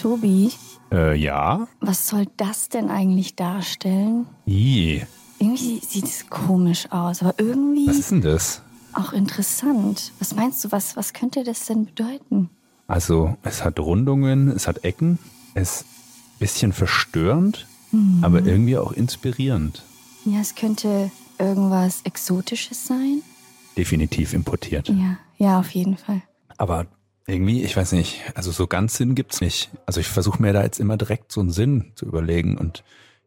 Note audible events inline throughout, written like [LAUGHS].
Tobi, Äh, ja? was soll das denn eigentlich darstellen? I. Irgendwie sieht es komisch aus, aber irgendwie Was ist denn das? auch interessant. Was meinst du, was, was könnte das denn bedeuten? Also, es hat Rundungen, es hat Ecken, es ist ein bisschen verstörend, Mhm. aber irgendwie auch inspirierend. Ja, es könnte irgendwas Exotisches sein. Definitiv importiert. Ja, ja, auf jeden Fall. Aber irgendwie, ich weiß nicht, also so ganz Sinn gibt's nicht. Also ich versuche mir da jetzt immer direkt so einen Sinn zu überlegen und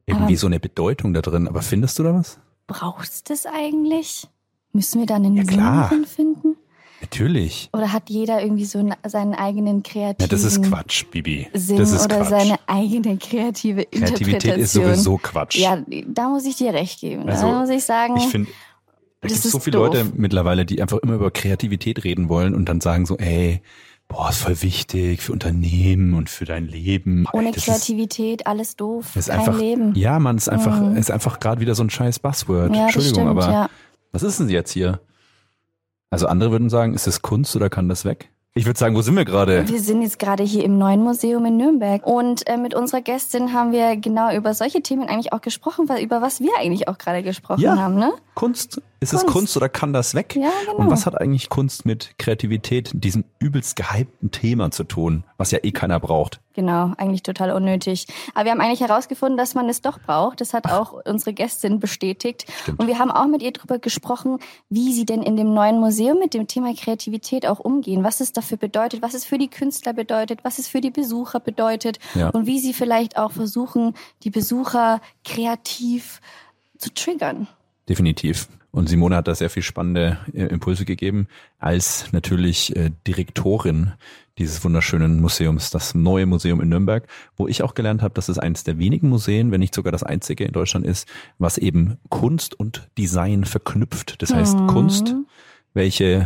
irgendwie Aber- so eine Bedeutung da drin. Aber findest du da was? Brauchst du das eigentlich? Müssen wir da einen Ja, Sinn klar. drin finden? Natürlich. Oder hat jeder irgendwie so einen- seinen eigenen kreativen Ja, das ist Quatsch, Bibi. Sinn das ist oder Quatsch. seine eigene kreative Kreativität Interpretation? ist sowieso Quatsch. Ja, da muss ich dir recht geben. Also, da muss ich sagen, Ich finde, da gibt es so viele doof. Leute mittlerweile, die einfach immer über Kreativität reden wollen und dann sagen so, ey, boah, ist voll wichtig für Unternehmen und für dein Leben. ohne das Kreativität alles doof, Ist, ist kein einfach, Leben. Ja, man, ist einfach, Mhm. ist einfach gerade wieder so ein scheiß Buzzword. Ja, Entschuldigung, stimmt, aber ja. was ist denn jetzt hier? Also andere würden sagen, ist das Kunst oder kann das weg? Ich würde sagen, wo sind wir gerade? Wir sind jetzt gerade hier im neuen Museum in Nürnberg und äh, mit unserer Gästin haben wir genau über solche Themen eigentlich auch gesprochen, weil, über was wir eigentlich auch gerade gesprochen Ja. haben, ne? Kunst? Ist es Kunst. Kunst oder kann das weg? Ja, genau. Und was hat eigentlich Kunst mit Kreativität, diesem übelst gehypten Thema zu tun, was ja eh keiner braucht? Genau, eigentlich total unnötig. Aber wir haben eigentlich herausgefunden, dass man es doch braucht. Das hat auch unsere Gästin bestätigt. Stimmt. Und wir haben auch mit ihr darüber gesprochen, wie sie denn in dem neuen Museum mit dem Thema Kreativität auch umgehen, was es dafür bedeutet, was es für die Künstler bedeutet, was es für die Besucher bedeutet Ja. und wie sie vielleicht auch versuchen, die Besucher kreativ zu triggern. Definitiv. Und Simone hat da sehr viel spannende äh, Impulse gegeben, als natürlich äh, Direktorin dieses wunderschönen Museums, das neue Museum in Nürnberg, wo ich auch gelernt habe, dass es eines der wenigen Museen, wenn nicht sogar das einzige in Deutschland ist, was eben Kunst und Design verknüpft. Das heißt Mhm. Kunst, welche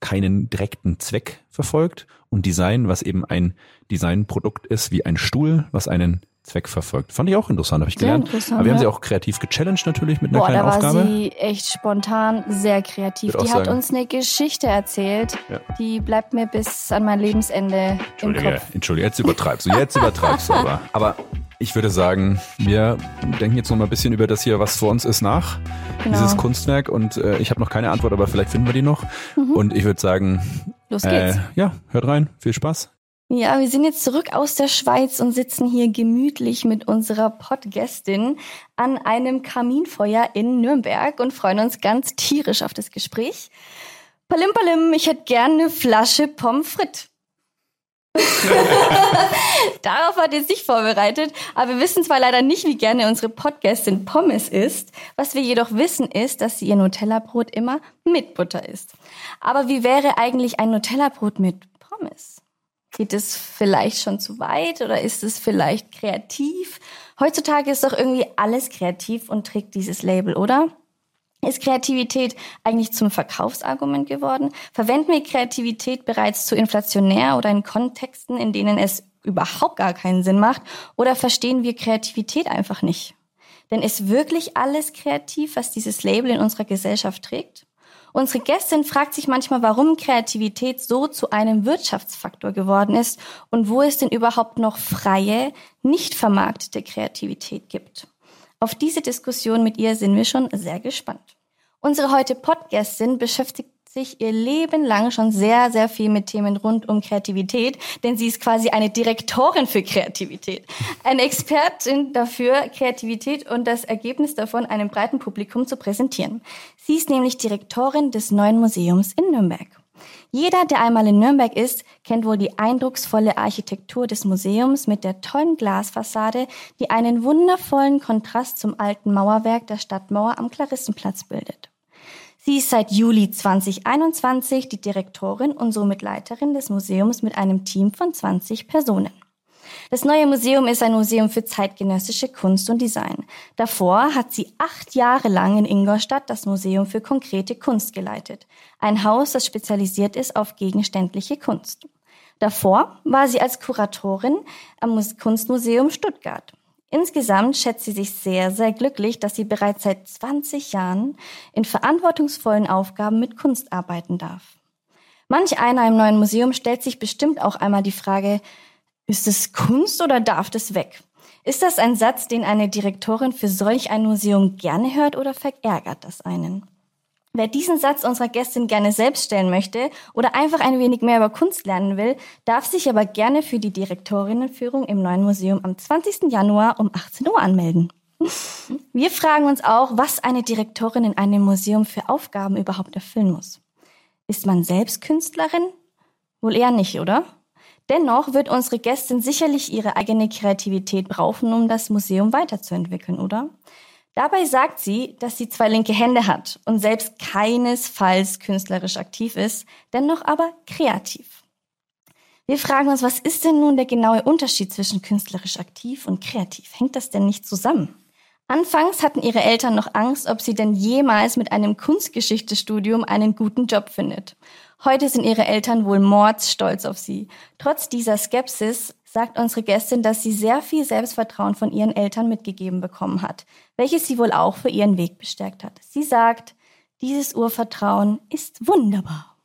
keinen direkten Zweck verfolgt und Design, was eben ein Designprodukt ist, wie ein Stuhl, was einen Zweck verfolgt. Fand ich auch interessant, habe ich Sehr gelernt. interessant, Aber wir haben sie auch kreativ gechallenged natürlich mit einer Boah, kleinen da war Aufgabe. sie echt spontan, sehr kreativ. Die hat sagen. uns eine Geschichte erzählt, Ja. die bleibt mir bis an mein Lebensende im Entschuldige, Kopf. Entschuldige, jetzt übertreibst du, jetzt übertreibst du aber. [LAUGHS] Aber ich würde sagen, wir denken jetzt noch mal ein bisschen über das hier, was vor uns ist, nach. Genau. Dieses Kunstwerk und äh, ich habe noch keine Antwort, aber vielleicht finden wir die noch. Und ich würde sagen, Mhm. Los geht's. äh, ja, hört rein, viel Spaß. Ja, wir sind jetzt zurück aus der Schweiz und sitzen hier gemütlich mit unserer Podgästin an einem Kaminfeuer in Nürnberg und freuen uns ganz tierisch auf das Gespräch. Palim Palim, ich hätte gerne eine Flasche Pommes frites. [LAUGHS] Darauf hat ihr sich vorbereitet, aber wir wissen zwar leider nicht, wie gerne unsere Podcastin Pommes isst. Was wir jedoch wissen ist, dass sie ihr Nutella-Brot immer mit Butter isst. Aber wie wäre eigentlich ein Nutella-Brot mit Pommes? Geht es vielleicht schon zu weit oder ist es vielleicht kreativ? Heutzutage ist doch irgendwie alles kreativ und trägt dieses Label, oder? Ist Kreativität eigentlich zum Verkaufsargument geworden? Verwenden wir Kreativität bereits zu inflationär oder in Kontexten, in denen es überhaupt gar keinen Sinn macht? Oder verstehen wir Kreativität einfach nicht? Denn ist wirklich alles kreativ, was dieses Label in unserer Gesellschaft trägt? Unsere Gästin fragt sich manchmal, warum Kreativität so zu einem Wirtschaftsfaktor geworden ist und wo es denn überhaupt noch freie, nicht vermarktete Kreativität gibt. Auf diese Diskussion mit ihr sind wir schon sehr gespannt. Unsere heute Podcastin beschäftigt sich ihr Leben lang schon sehr, sehr viel mit Themen rund um Kreativität, denn sie ist quasi eine Direktorin für Kreativität. Eine Expertin dafür, Kreativität und das Ergebnis davon einem breiten Publikum zu präsentieren. Sie ist nämlich Direktorin des neuen Museums in Nürnberg. Jeder, der einmal in Nürnberg ist, kennt wohl die eindrucksvolle Architektur des Museums mit der tollen Glasfassade, die einen wundervollen Kontrast zum alten Mauerwerk der Stadtmauer am Klarissenplatz bildet. Sie ist seit Juli 2021 die Direktorin und somit Leiterin des Museums mit einem Team von 20 Personen. Das neue Museum ist ein Museum für zeitgenössische Kunst und Design. Davor hat sie acht Jahre lang in Ingolstadt das Museum für konkrete Kunst geleitet. Ein Haus, das spezialisiert ist auf gegenständliche Kunst. Davor war sie als Kuratorin am Kunstmuseum Stuttgart. Insgesamt schätzt sie sich sehr, sehr glücklich, dass sie bereits seit 20 Jahren in verantwortungsvollen Aufgaben mit Kunst arbeiten darf. Manch einer im neuen Museum stellt sich bestimmt auch einmal die Frage, ist es Kunst oder darf das weg? Ist das ein Satz, den eine Direktorin für solch ein Museum gerne hört oder verärgert das einen? Wer diesen Satz unserer Gästin gerne selbst stellen möchte oder einfach ein wenig mehr über Kunst lernen will, darf sich aber gerne für die Direktorinnenführung im neuen Museum am 20. Januar um 18 Uhr anmelden. [LAUGHS] Wir fragen uns auch, was eine Direktorin in einem Museum für Aufgaben überhaupt erfüllen muss. Ist man selbst Künstlerin? Wohl eher nicht, oder? Dennoch wird unsere Gästin sicherlich ihre eigene Kreativität brauchen, um das Museum weiterzuentwickeln, oder? Dabei sagt sie, dass sie zwei linke Hände hat und selbst keinesfalls künstlerisch aktiv ist, dennoch aber kreativ. Wir fragen uns, was ist denn nun der genaue Unterschied zwischen künstlerisch aktiv und kreativ? Hängt das denn nicht zusammen? Anfangs hatten ihre Eltern noch Angst, ob sie denn jemals mit einem Kunstgeschichtestudium einen guten Job findet. Heute sind ihre Eltern wohl mordsstolz auf sie. Trotz dieser Skepsis sagt unsere Gästin, dass sie sehr viel Selbstvertrauen von ihren Eltern mitgegeben bekommen hat, welches sie wohl auch für ihren Weg bestärkt hat. Sie sagt, dieses Urvertrauen ist wunderbar.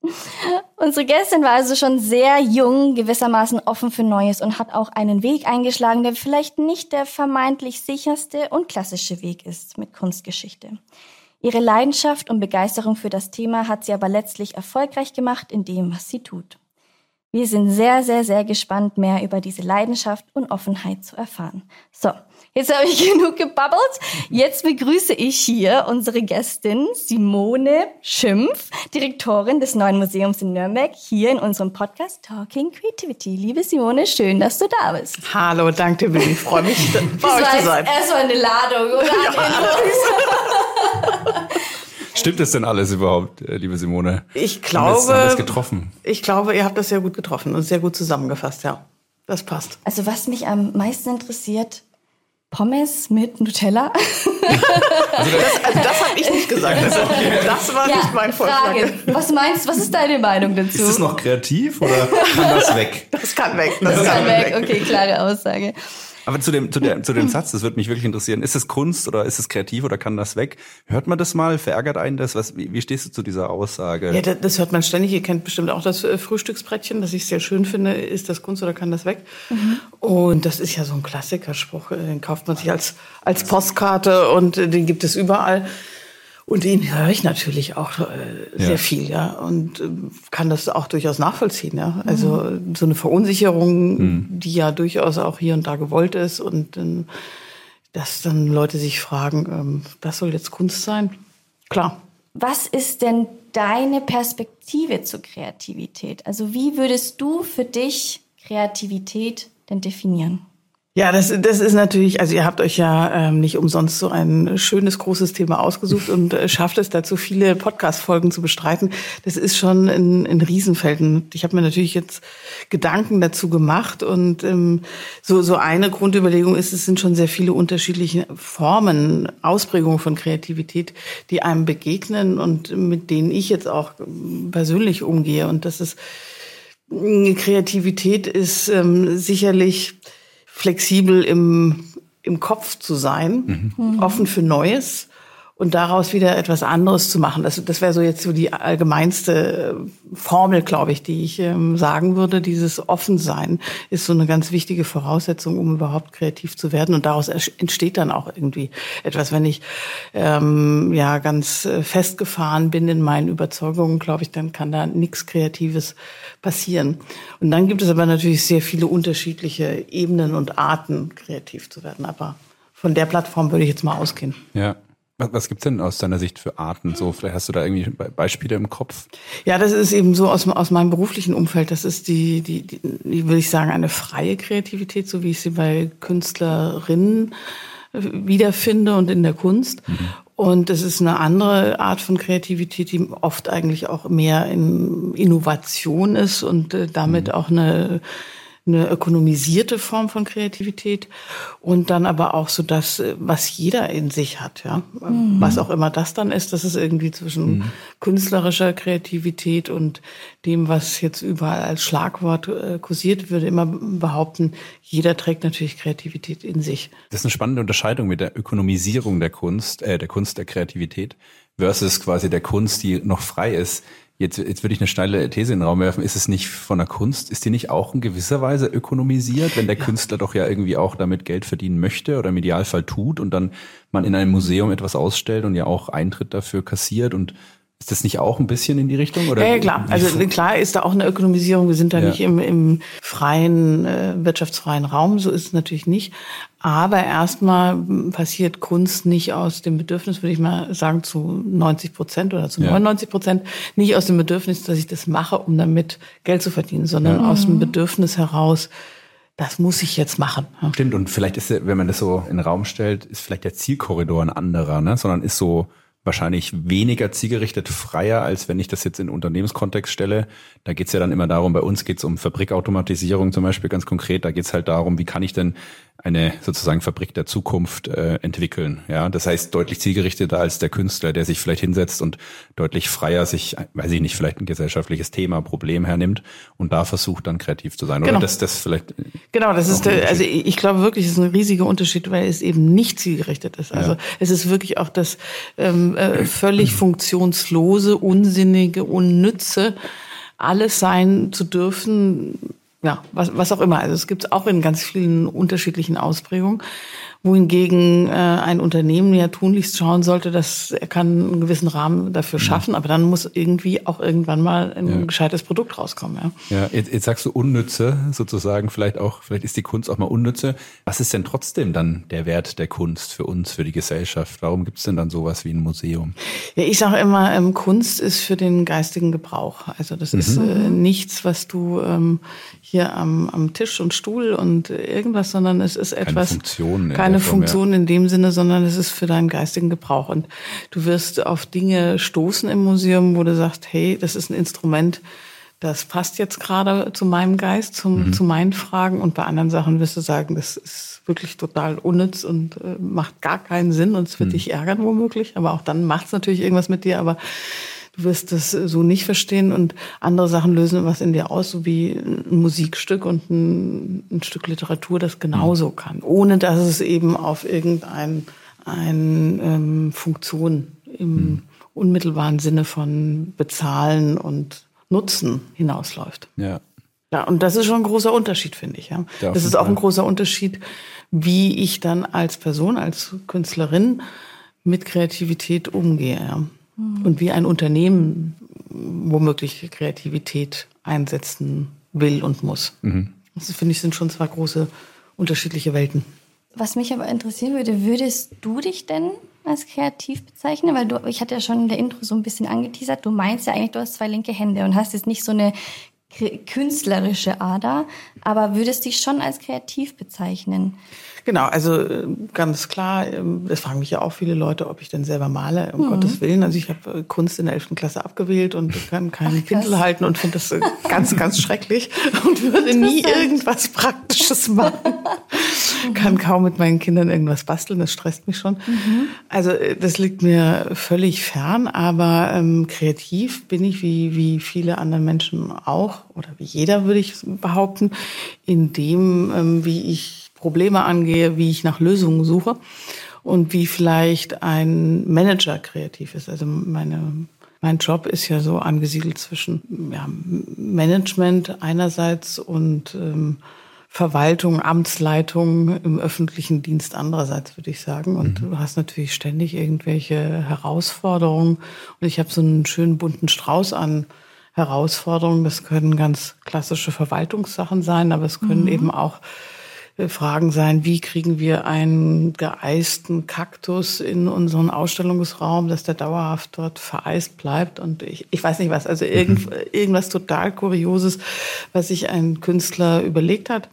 [LAUGHS] Unsere Gästin war also schon sehr jung, gewissermaßen offen für Neues und hat auch einen Weg eingeschlagen, der vielleicht nicht der vermeintlich sicherste und klassische Weg ist mit Kunstgeschichte. Ihre Leidenschaft und Begeisterung für das Thema hat sie aber letztlich erfolgreich gemacht in dem, was sie tut. Wir sind sehr, sehr, sehr gespannt, mehr über diese Leidenschaft und Offenheit zu erfahren. So, jetzt habe ich [LAUGHS] genug gebabbelt. Jetzt begrüße ich hier unsere Gästin Simone Schimpf, Direktorin des Neuen Museums in Nürnberg, hier in unserem Podcast Talking Creativity. Liebe Simone, schön, dass du da bist. Hallo, danke, Billy. Ich freue mich, [LAUGHS] bei euch zu sein. Erstmal eine Ladung, oder? Ja. [LAUGHS] Stimmt das denn alles überhaupt, äh, liebe Simone? Ich glaube. Haben wir getroffen? Ich glaube, ihr habt das sehr gut getroffen und sehr gut zusammengefasst, ja. Das passt. Also was mich am meisten interessiert, Pommes mit Nutella? [LAUGHS] Also das, also das habe ich nicht gesagt. [LAUGHS] Das, das war ja, nicht mein Vorschlag. Frage. Was meinst was ist deine Meinung dazu? Ist es noch kreativ oder kann das weg? Das kann weg. Das, das kann, kann weg. weg. Okay, klare Aussage. Aber zu dem, zu, der, [LAUGHS] zu dem Satz, das würde mich wirklich interessieren. Ist es Kunst oder ist es kreativ oder kann das weg? Hört man das mal? Verärgert einen das? Was, wie, wie stehst du zu dieser Aussage? Ja, das hört man ständig. Ihr kennt bestimmt auch das äh, Frühstücksbrettchen, das ich sehr schön finde. Ist das Kunst oder kann das weg? Mhm. Und das ist ja so ein Klassikerspruch. Den kauft man sich als, als Postkarte und den gibt es überall. Und den höre ich natürlich auch äh, sehr ja. viel, ja, und äh, kann das auch durchaus nachvollziehen, ja. Also mhm. so eine Verunsicherung, mhm. die ja durchaus auch hier und da gewollt ist und ähm, dass dann Leute sich fragen, ähm, das soll jetzt Kunst sein? Klar. Was ist denn deine Perspektive zur Kreativität? Also wie würdest du für dich Kreativität denn definieren? Ja, das, das ist natürlich, also ihr habt euch ja ähm, nicht umsonst so ein schönes, großes Thema ausgesucht [LAUGHS] und äh, schafft es dazu, viele Podcast-Folgen zu bestreiten. Das ist schon ein, ein Riesenfeld. Und ich habe mir natürlich jetzt Gedanken dazu gemacht und ähm, so, so eine Grundüberlegung ist, es sind schon sehr viele unterschiedliche Formen, Ausprägungen von Kreativität, die einem begegnen und mit denen ich jetzt auch persönlich umgehe. Und das ist, Kreativität ist ähm, sicherlich flexibel im, im Kopf zu sein, mhm. offen für Neues und daraus wieder etwas anderes zu machen. Das, das wäre so jetzt so die allgemeinste äh, Formel, glaube ich, die ich ähm, sagen würde. Dieses Offensein ist so eine ganz wichtige Voraussetzung, um überhaupt kreativ zu werden. Und daraus entsteht dann auch irgendwie etwas. Wenn ich ähm, ja ganz äh, festgefahren bin in meinen Überzeugungen, glaube ich, dann kann da nichts Kreatives passieren. Und dann gibt es aber natürlich sehr viele unterschiedliche Ebenen und Arten, kreativ zu werden. Aber von der Plattform würde ich jetzt mal ausgehen. Ja. Was, was gibt's denn aus deiner Sicht für Arten? So, vielleicht hast du da irgendwie Beispiele im Kopf? Ja, das ist eben so aus, aus meinem beruflichen Umfeld. Das ist die, die, die, die will ich sagen, eine freie Kreativität, so wie ich sie bei Künstlerinnen äh, wiederfinde und in der Kunst. Mhm. Und es ist eine andere Art von Kreativität, die oft eigentlich auch mehr in Innovation ist und äh, damit mhm. auch eine eine ökonomisierte Form von Kreativität und dann aber auch so das, was jeder in sich hat, ja. Mhm. Was auch immer das dann ist, das ist irgendwie zwischen mhm. künstlerischer Kreativität und dem, was jetzt überall als Schlagwort äh, kursiert, würde immer behaupten, jeder trägt natürlich Kreativität in sich. Das ist eine spannende Unterscheidung mit der Ökonomisierung der Kunst, äh, der Kunst der Kreativität versus quasi der Kunst, die noch frei ist. Jetzt, jetzt würde ich eine steile These in den Raum werfen. Ist es nicht von der Kunst, ist die nicht auch in gewisser Weise ökonomisiert, wenn der ja. Künstler doch ja irgendwie auch damit Geld verdienen möchte oder im Idealfall tut und dann man in einem Museum etwas ausstellt und ja auch Eintritt dafür kassiert und ist das nicht auch ein bisschen in die Richtung? Oder ja, ja klar. Also klar ist da auch eine Ökonomisierung. Wir sind da ja. nicht im, im freien, äh, wirtschaftsfreien Raum. So ist es natürlich nicht. Aber erstmal passiert Kunst nicht aus dem Bedürfnis, würde ich mal sagen, zu 90 Prozent oder zu 99 Prozent, nicht aus dem Bedürfnis, dass ich das mache, um damit Geld zu verdienen, sondern ja. aus dem Bedürfnis heraus, das muss ich jetzt machen. Stimmt, und vielleicht ist, wenn man das so in den Raum stellt, ist vielleicht der Zielkorridor ein anderer, ne? sondern ist so, wahrscheinlich weniger zielgerichtet freier, als wenn ich das jetzt in Unternehmenskontext stelle. Da geht's ja dann immer darum, bei uns geht's um Fabrikautomatisierung zum Beispiel ganz konkret. Da geht's halt darum, wie kann ich denn eine sozusagen Fabrik der Zukunft äh, entwickeln. Ja, das heißt deutlich zielgerichteter als der Künstler, der sich vielleicht hinsetzt und deutlich freier sich, weiß ich nicht, vielleicht ein gesellschaftliches Thema, Problem hernimmt und da versucht dann kreativ zu sein. Genau. Oder das, das vielleicht. Genau, das ist der, also ich glaube wirklich, es ist ein riesiger Unterschied, weil es eben nicht zielgerichtet ist. Also ja. es ist wirklich auch das ähm, äh, völlig [CLEARS THROAT] funktionslose, unsinnige, unnütze alles sein zu dürfen, ja, was, was auch immer. Also es gibt es auch in ganz vielen unterschiedlichen Ausprägungen wohingegen äh, ein Unternehmen ja tunlichst schauen sollte, dass er kann einen gewissen Rahmen dafür mhm. schaffen, aber dann muss irgendwie auch irgendwann mal ein ja. gescheites Produkt rauskommen. Ja, ja jetzt, jetzt sagst du unnütze sozusagen, vielleicht auch, vielleicht ist die Kunst auch mal unnütze. Was ist denn trotzdem dann der Wert der Kunst für uns, für die Gesellschaft? Warum gibt es denn dann sowas wie ein Museum? Ja, ich sage immer, ähm, Kunst ist für den geistigen Gebrauch. Also das mhm. ist äh, nichts, was du ähm, hier am, am Tisch und Stuhl und irgendwas, sondern es ist etwas. Keine Funktion. Keine keine Funktion ja. in dem Sinne, sondern es ist für deinen geistigen Gebrauch. Und du wirst auf Dinge stoßen im Museum, wo du sagst, hey, das ist ein Instrument, das passt jetzt gerade zu meinem Geist, zum, mhm. zu meinen Fragen. Und bei anderen Sachen wirst du sagen, das ist wirklich total unnütz und äh, macht gar keinen Sinn und es wird mhm. dich ärgern womöglich. Aber auch dann macht es natürlich irgendwas mit dir. Aber wirst das so nicht verstehen und andere Sachen lösen was in dir aus, so wie ein Musikstück und ein, ein Stück Literatur das genauso mhm. kann, ohne dass es eben auf irgendeine ein, ähm, Funktion im mhm. unmittelbaren Sinne von bezahlen und Nutzen hinausläuft. Ja. Ja, und das ist schon ein großer Unterschied, finde ich. Ja. Das ist auch ein großer Unterschied, wie ich dann als Person, als Künstlerin mit Kreativität umgehe. Ja. Mhm. Und wie ein Unternehmen womöglich Kreativität einsetzen will und muss. Mhm. Das finde ich sind schon zwei große unterschiedliche Welten. Was mich aber interessieren würde, würdest du dich denn als kreativ bezeichnen? Weil du, ich hatte ja schon in der Intro so ein bisschen angeteasert, du meinst ja eigentlich, du hast zwei linke Hände und hast jetzt nicht so eine künstlerische Ader, aber würdest dich schon als kreativ bezeichnen? Genau, also äh, ganz klar, ähm, es fragen mich ja auch viele Leute, ob ich denn selber male, um mhm. Gottes Willen. Also ich habe äh, Kunst in der 11. Klasse abgewählt und kann keinen Pinsel halten und finde das äh, ganz, ganz schrecklich [LAUGHS] und würde nie irgendwas Praktisches machen. kann kaum mit meinen Kindern irgendwas basteln, das stresst mich schon. Mhm. Also das liegt mir völlig fern, aber ähm, kreativ bin ich wie, wie viele andere Menschen auch, oder wie jeder würde ich behaupten, in dem, ähm, wie ich Probleme angehe, wie ich nach Lösungen suche und wie vielleicht ein Manager kreativ ist. Also meine, mein Job ist ja so angesiedelt zwischen ja, Management einerseits und ähm, Verwaltung, Amtsleitung im öffentlichen Dienst andererseits, würde ich sagen. Und mhm. du hast natürlich ständig irgendwelche Herausforderungen. Und ich habe so einen schönen bunten Strauß an Herausforderungen. Das können ganz klassische Verwaltungssachen sein, aber es können mhm. eben auch Fragen sein, wie kriegen wir einen geeisten Kaktus in unseren Ausstellungsraum, dass der dauerhaft dort vereist bleibt und ich, ich weiß nicht was, also irgend, mhm. irgendwas total Kurioses, was sich ein Künstler überlegt hat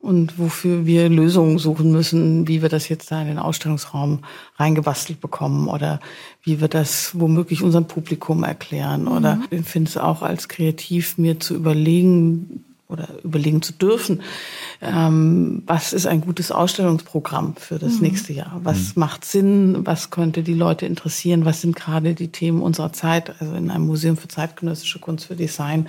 und wofür wir Lösungen suchen müssen, wie wir das jetzt da in den Ausstellungsraum reingebastelt bekommen oder wie wir das womöglich unserem Publikum erklären. Mhm. Oder ich finde es auch als kreativ, mir zu überlegen, oder überlegen zu dürfen, ähm, was ist ein gutes Ausstellungsprogramm für das mhm. nächste Jahr? Was mhm. macht Sinn? Was könnte die Leute interessieren? Was sind gerade die Themen unserer Zeit? Also in einem Museum für zeitgenössische Kunst, für Design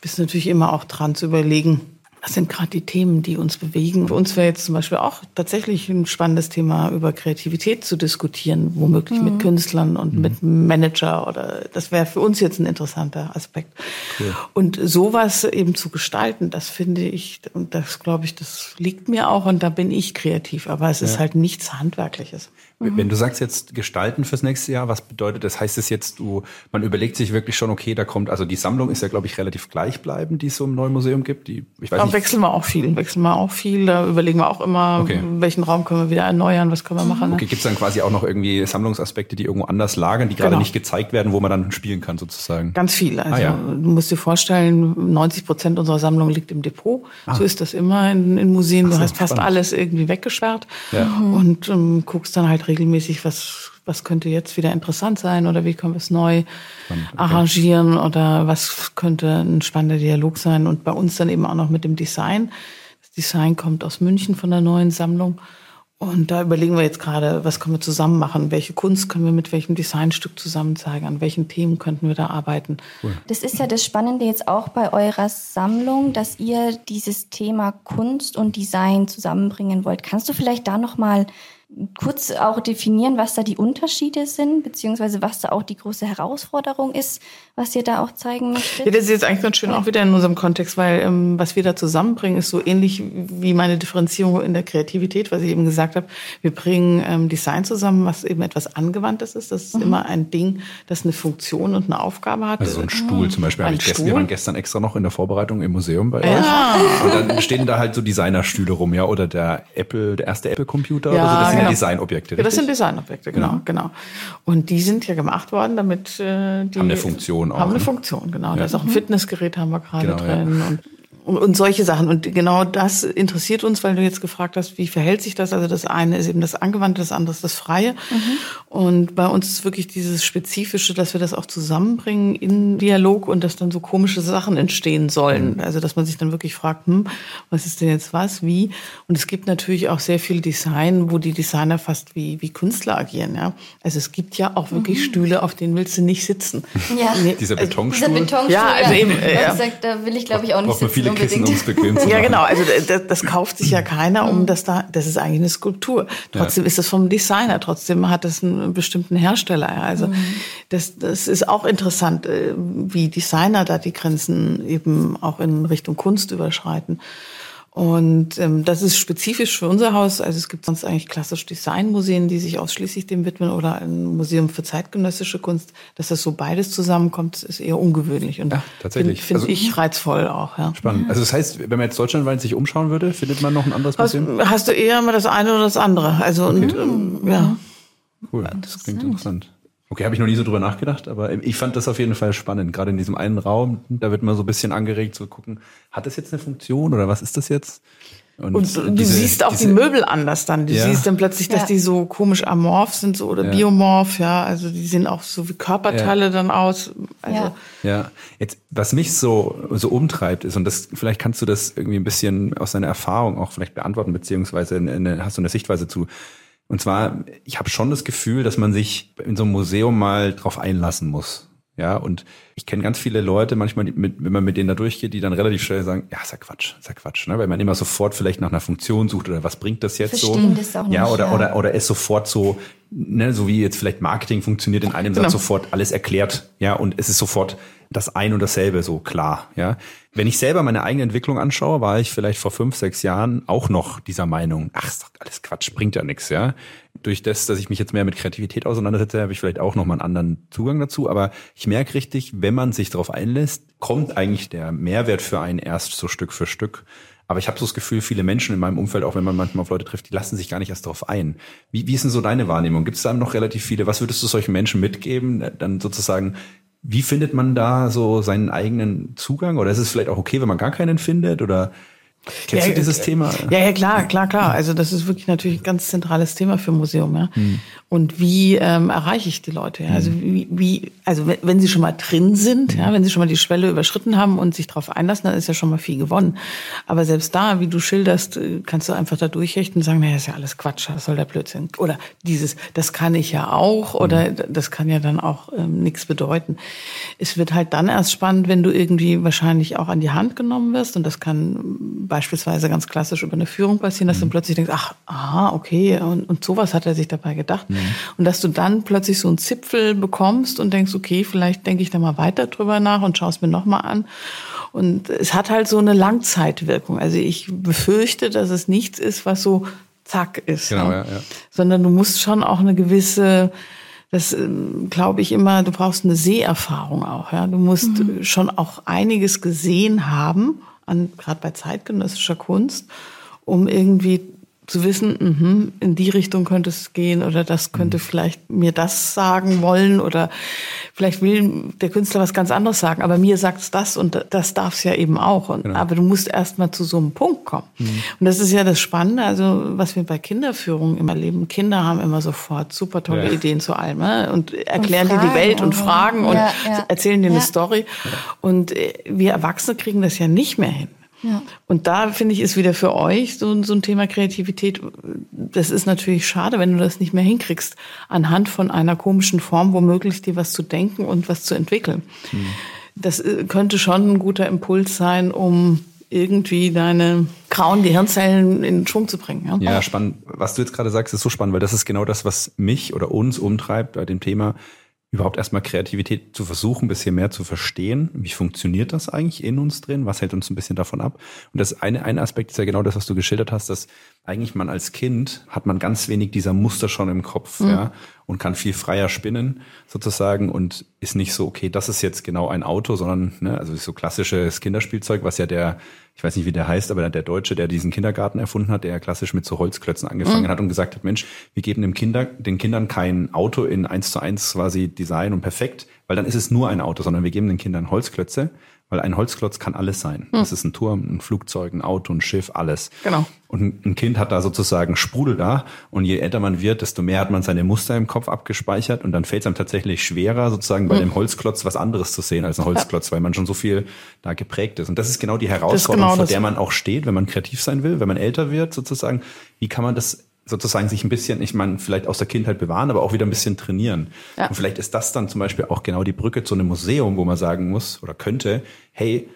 bist natürlich immer auch dran zu überlegen, was sind gerade die Themen, die uns bewegen? Für uns wäre jetzt zum Beispiel auch tatsächlich ein spannendes Thema, über Kreativität zu diskutieren, womöglich mhm. mit Künstlern und mhm. mit Manager oder das wäre für uns jetzt ein interessanter Aspekt. Cool. Und sowas eben zu gestalten, das finde ich, und das glaube ich, das liegt mir auch und da bin ich kreativ, aber es ja. ist halt nichts Handwerkliches. Wenn du sagst jetzt gestalten fürs nächste Jahr, was bedeutet das? Heißt es jetzt, du, man überlegt sich wirklich schon, okay, da kommt, also die Sammlung ist ja, glaube ich, relativ gleichbleibend, die es so im neuen Museum gibt. Die, ich weiß da nicht. wechseln wir auch viel, wechseln wir auch viel. Da überlegen wir auch immer, okay. welchen Raum können wir wieder erneuern, was können wir machen. Ne? Okay, gibt es dann quasi auch noch irgendwie Sammlungsaspekte, die irgendwo anders lagern, die gerade genau. nicht gezeigt werden, wo man dann spielen kann sozusagen? Ganz viel. Also ah, ja. du musst dir vorstellen, 90 Prozent unserer Sammlung liegt im Depot. Ah. So ist das immer in, in Museen. Ach, du hast fast alles irgendwie weggesperrt ja. und ähm, guckst dann halt regelmäßig, was, was könnte jetzt wieder interessant sein oder wie können wir es neu okay. arrangieren oder was könnte ein spannender Dialog sein. Und bei uns dann eben auch noch mit dem Design. Das Design kommt aus München von der neuen Sammlung. Und da überlegen wir jetzt gerade, was können wir zusammen machen? Welche Kunst können wir mit welchem Designstück zusammen zeigen? An welchen Themen könnten wir da arbeiten? Cool. Das ist ja das Spannende jetzt auch bei eurer Sammlung, dass ihr dieses Thema Kunst und Design zusammenbringen wollt. Kannst du vielleicht da noch mal kurz auch definieren, was da die Unterschiede sind, beziehungsweise was da auch die große Herausforderung ist, was ihr da auch zeigen möchtet? Ja, das ist jetzt eigentlich ganz schön auch wieder in unserem Kontext, weil ähm, was wir da zusammenbringen, ist so ähnlich wie meine Differenzierung in der Kreativität, was ich eben gesagt habe. Wir bringen ähm, Design zusammen, was eben etwas Angewandtes ist. Das ist mhm. immer ein Ding, das eine Funktion und eine Aufgabe hat. Also so ein Stuhl mhm. zum Beispiel. Ein Stuhl. Gestern, wir waren gestern extra noch in der Vorbereitung im Museum bei ja. euch. Und dann stehen da halt so Designerstühle rum, ja, oder der Apple, der erste Apple-Computer. Ja, also sind ja Designobjekte. Ja, das sind Designobjekte, genau, mhm. genau. Und die sind ja gemacht worden, damit äh, die haben eine Funktion auch. Haben eine ne? Funktion, genau. Ja. Da ist auch ein Fitnessgerät haben wir gerade genau, drin. Ja. Und und solche Sachen. Und genau das interessiert uns, weil du jetzt gefragt hast, wie verhält sich das? Also das eine ist eben das Angewandte, das andere ist das Freie. Mhm. Und bei uns ist wirklich dieses Spezifische, dass wir das auch zusammenbringen in Dialog und dass dann so komische Sachen entstehen sollen. Mhm. Also dass man sich dann wirklich fragt, hm, was ist denn jetzt was, wie? Und es gibt natürlich auch sehr viel Design, wo die Designer fast wie, wie Künstler agieren. Ja? Also es gibt ja auch wirklich mhm. Stühle, auf denen willst du nicht sitzen. Ja. Nee, dieser Betonstuhl. Dieser Betonstuhl. Ja, also eben. Ja. Sagt, da will ich glaube ich auch nicht sitzen Kissen, es bequem zu machen. Ja, genau. Also das, das kauft sich ja keiner, um das da. Das ist eigentlich eine Skulptur. Trotzdem ja. ist das vom Designer. Trotzdem hat es einen bestimmten Hersteller. Also mhm. das, das ist auch interessant, äh, wie Designer da die Grenzen eben auch in Richtung Kunst überschreiten. Und ähm, das ist spezifisch für unser Haus. Also es gibt sonst eigentlich klassisch Designmuseen, die sich ausschließlich dem widmen oder ein Museum für zeitgenössische Kunst. Dass das so beides zusammenkommt, ist eher ungewöhnlich und ja, tatsächlich. finde find also, ich reizvoll auch. Ja. Spannend. Also das heißt, wenn man jetzt deutschlandweit sich umschauen würde, findet man noch ein anderes Museum? Hast, hast du eher mal das eine oder das andere. Also okay. und ähm, ja. Cool, das klingt interessant. Okay, habe ich noch nie so drüber nachgedacht, aber ich fand das auf jeden Fall spannend. Gerade in diesem einen Raum, da wird man so ein bisschen angeregt zu gucken, hat das jetzt eine Funktion oder was ist das jetzt? Und, und du diese, siehst auch diese, die Möbel anders dann. Du ja. siehst dann plötzlich, dass ja. die so komisch amorph sind so oder ja. biomorph, ja. Also die sehen auch so wie Körperteile dann aus. Also ja. Jetzt, was mich so, so umtreibt ist, und das, vielleicht kannst du das irgendwie ein bisschen aus deiner Erfahrung auch vielleicht beantworten, beziehungsweise eine, hast du eine Sichtweise zu. Und zwar, ich habe schon das Gefühl, dass man sich in so einem Museum mal drauf einlassen muss. Ja, und ich kenne ganz viele Leute, manchmal, mit, wenn man mit denen da durchgeht, die dann relativ schnell sagen, ja, ist ja Quatsch, ist ja Quatsch, ne? weil man immer sofort vielleicht nach einer Funktion sucht oder was bringt das jetzt Verstehen so? Das auch nicht, ja, oder, ja. oder, oder es sofort so, ne, so wie jetzt vielleicht Marketing funktioniert, in einem genau. Satz sofort alles erklärt, ja, und es ist sofort das ein und dasselbe so klar, ja. Wenn ich selber meine eigene Entwicklung anschaue, war ich vielleicht vor fünf, sechs Jahren auch noch dieser Meinung, ach, ist doch alles Quatsch, bringt ja nichts, ja durch das, dass ich mich jetzt mehr mit Kreativität auseinandersetze, habe ich vielleicht auch nochmal einen anderen Zugang dazu. Aber ich merke richtig, wenn man sich darauf einlässt, kommt eigentlich der Mehrwert für einen erst so Stück für Stück. Aber ich habe so das Gefühl, viele Menschen in meinem Umfeld, auch wenn man manchmal auf Leute trifft, die lassen sich gar nicht erst darauf ein. Wie, wie ist denn so deine Wahrnehmung? Gibt es da noch relativ viele? Was würdest du solchen Menschen mitgeben? Dann sozusagen, wie findet man da so seinen eigenen Zugang? Oder ist es vielleicht auch okay, wenn man gar keinen findet? Oder Kennst ja, du dieses äh, Thema? Ja, ja, klar, klar, klar. Also das ist wirklich natürlich ein ganz zentrales Thema für ein Museum. Ja. Hm. Und wie ähm, erreiche ich die Leute? Ja? Also wie, wie also wenn, wenn sie schon mal drin sind, ja, wenn sie schon mal die Schwelle überschritten haben und sich darauf einlassen, dann ist ja schon mal viel gewonnen. Aber selbst da, wie du schilderst, äh, kannst du einfach da durchhechten und sagen, naja, ist ja alles Quatsch, das soll der Blödsinn. Oder dieses, das kann ich ja auch, oder das kann ja dann auch ähm, nichts bedeuten. Es wird halt dann erst spannend, wenn du irgendwie wahrscheinlich auch an die Hand genommen wirst und das kann beispielsweise ganz klassisch über eine Führung passieren, dass mhm. du plötzlich denkst, ach, aha, okay, und, und sowas hat er sich dabei gedacht. Mhm. Und dass du dann plötzlich so einen Zipfel bekommst und denkst, okay, vielleicht denke ich da mal weiter drüber nach und schaue es mir nochmal an. Und es hat halt so eine Langzeitwirkung. Also ich befürchte, dass es nichts ist, was so zack ist. Genau, ne? ja, ja. Sondern du musst schon auch eine gewisse das ähm, glaube ich immer, du brauchst eine Seherfahrung auch. Ja? Du musst mhm. schon auch einiges gesehen haben, an gerade bei zeitgenössischer Kunst, um irgendwie zu wissen, mh, in die Richtung könnte es gehen oder das könnte mhm. vielleicht mir das sagen wollen oder vielleicht will der Künstler was ganz anderes sagen, aber mir sagt es das und das darf es ja eben auch. Und, genau. Aber du musst erst mal zu so einem Punkt kommen. Mhm. Und das ist ja das Spannende, also was wir bei Kinderführungen immer erleben. Kinder haben immer sofort super tolle ja. Ideen zu allem ne? und erklären und dir die Welt und fragen und ja, ja. erzählen dir eine Story. Und äh, wir Erwachsene kriegen das ja nicht mehr hin. Ja. Und da finde ich, ist wieder für euch so, so ein Thema Kreativität. Das ist natürlich schade, wenn du das nicht mehr hinkriegst, anhand von einer komischen Form womöglich dir was zu denken und was zu entwickeln. Hm. Das äh, könnte schon ein guter Impuls sein, um irgendwie deine grauen Gehirnzellen in Schwung zu bringen. Ja? ja, spannend. Was du jetzt gerade sagst, ist so spannend, weil das ist genau das, was mich oder uns umtreibt bei dem Thema überhaupt erstmal Kreativität zu versuchen, ein bisschen mehr zu verstehen. Wie funktioniert das eigentlich in uns drin? Was hält uns ein bisschen davon ab? Und das eine, eine Aspekt ist ja genau das, was du geschildert hast, dass eigentlich man als Kind hat man ganz wenig dieser Muster schon im Kopf, mhm. ja, und kann viel freier spinnen sozusagen und ist nicht so, okay, das ist jetzt genau ein Auto, sondern, ne, also so klassisches Kinderspielzeug, was ja der, ich weiß nicht, wie der heißt, aber der Deutsche, der diesen Kindergarten erfunden hat, der ja klassisch mit so Holzklötzen angefangen mhm. hat und gesagt hat, Mensch, wir geben dem Kinder, den Kindern kein Auto in eins zu eins quasi Design und perfekt, weil dann ist es nur ein Auto, sondern wir geben den Kindern Holzklötze weil ein Holzklotz kann alles sein. Hm. Das ist ein Turm, ein Flugzeug, ein Auto, ein Schiff, alles. Genau. Und ein Kind hat da sozusagen Sprudel da und je älter man wird, desto mehr hat man seine Muster im Kopf abgespeichert und dann fällt es einem tatsächlich schwerer, sozusagen bei hm. dem Holzklotz was anderes zu sehen als ein Holzklotz, ja. weil man schon so viel da geprägt ist. Und das ist genau die Herausforderung, genau vor der man auch steht, wenn man kreativ sein will, wenn man älter wird, sozusagen. Wie kann man das sozusagen sich ein bisschen, ich meine, vielleicht aus der Kindheit bewahren, aber auch wieder ein bisschen trainieren. Ja. Und vielleicht ist das dann zum Beispiel auch genau die Brücke zu einem Museum, wo man sagen muss oder könnte, hey,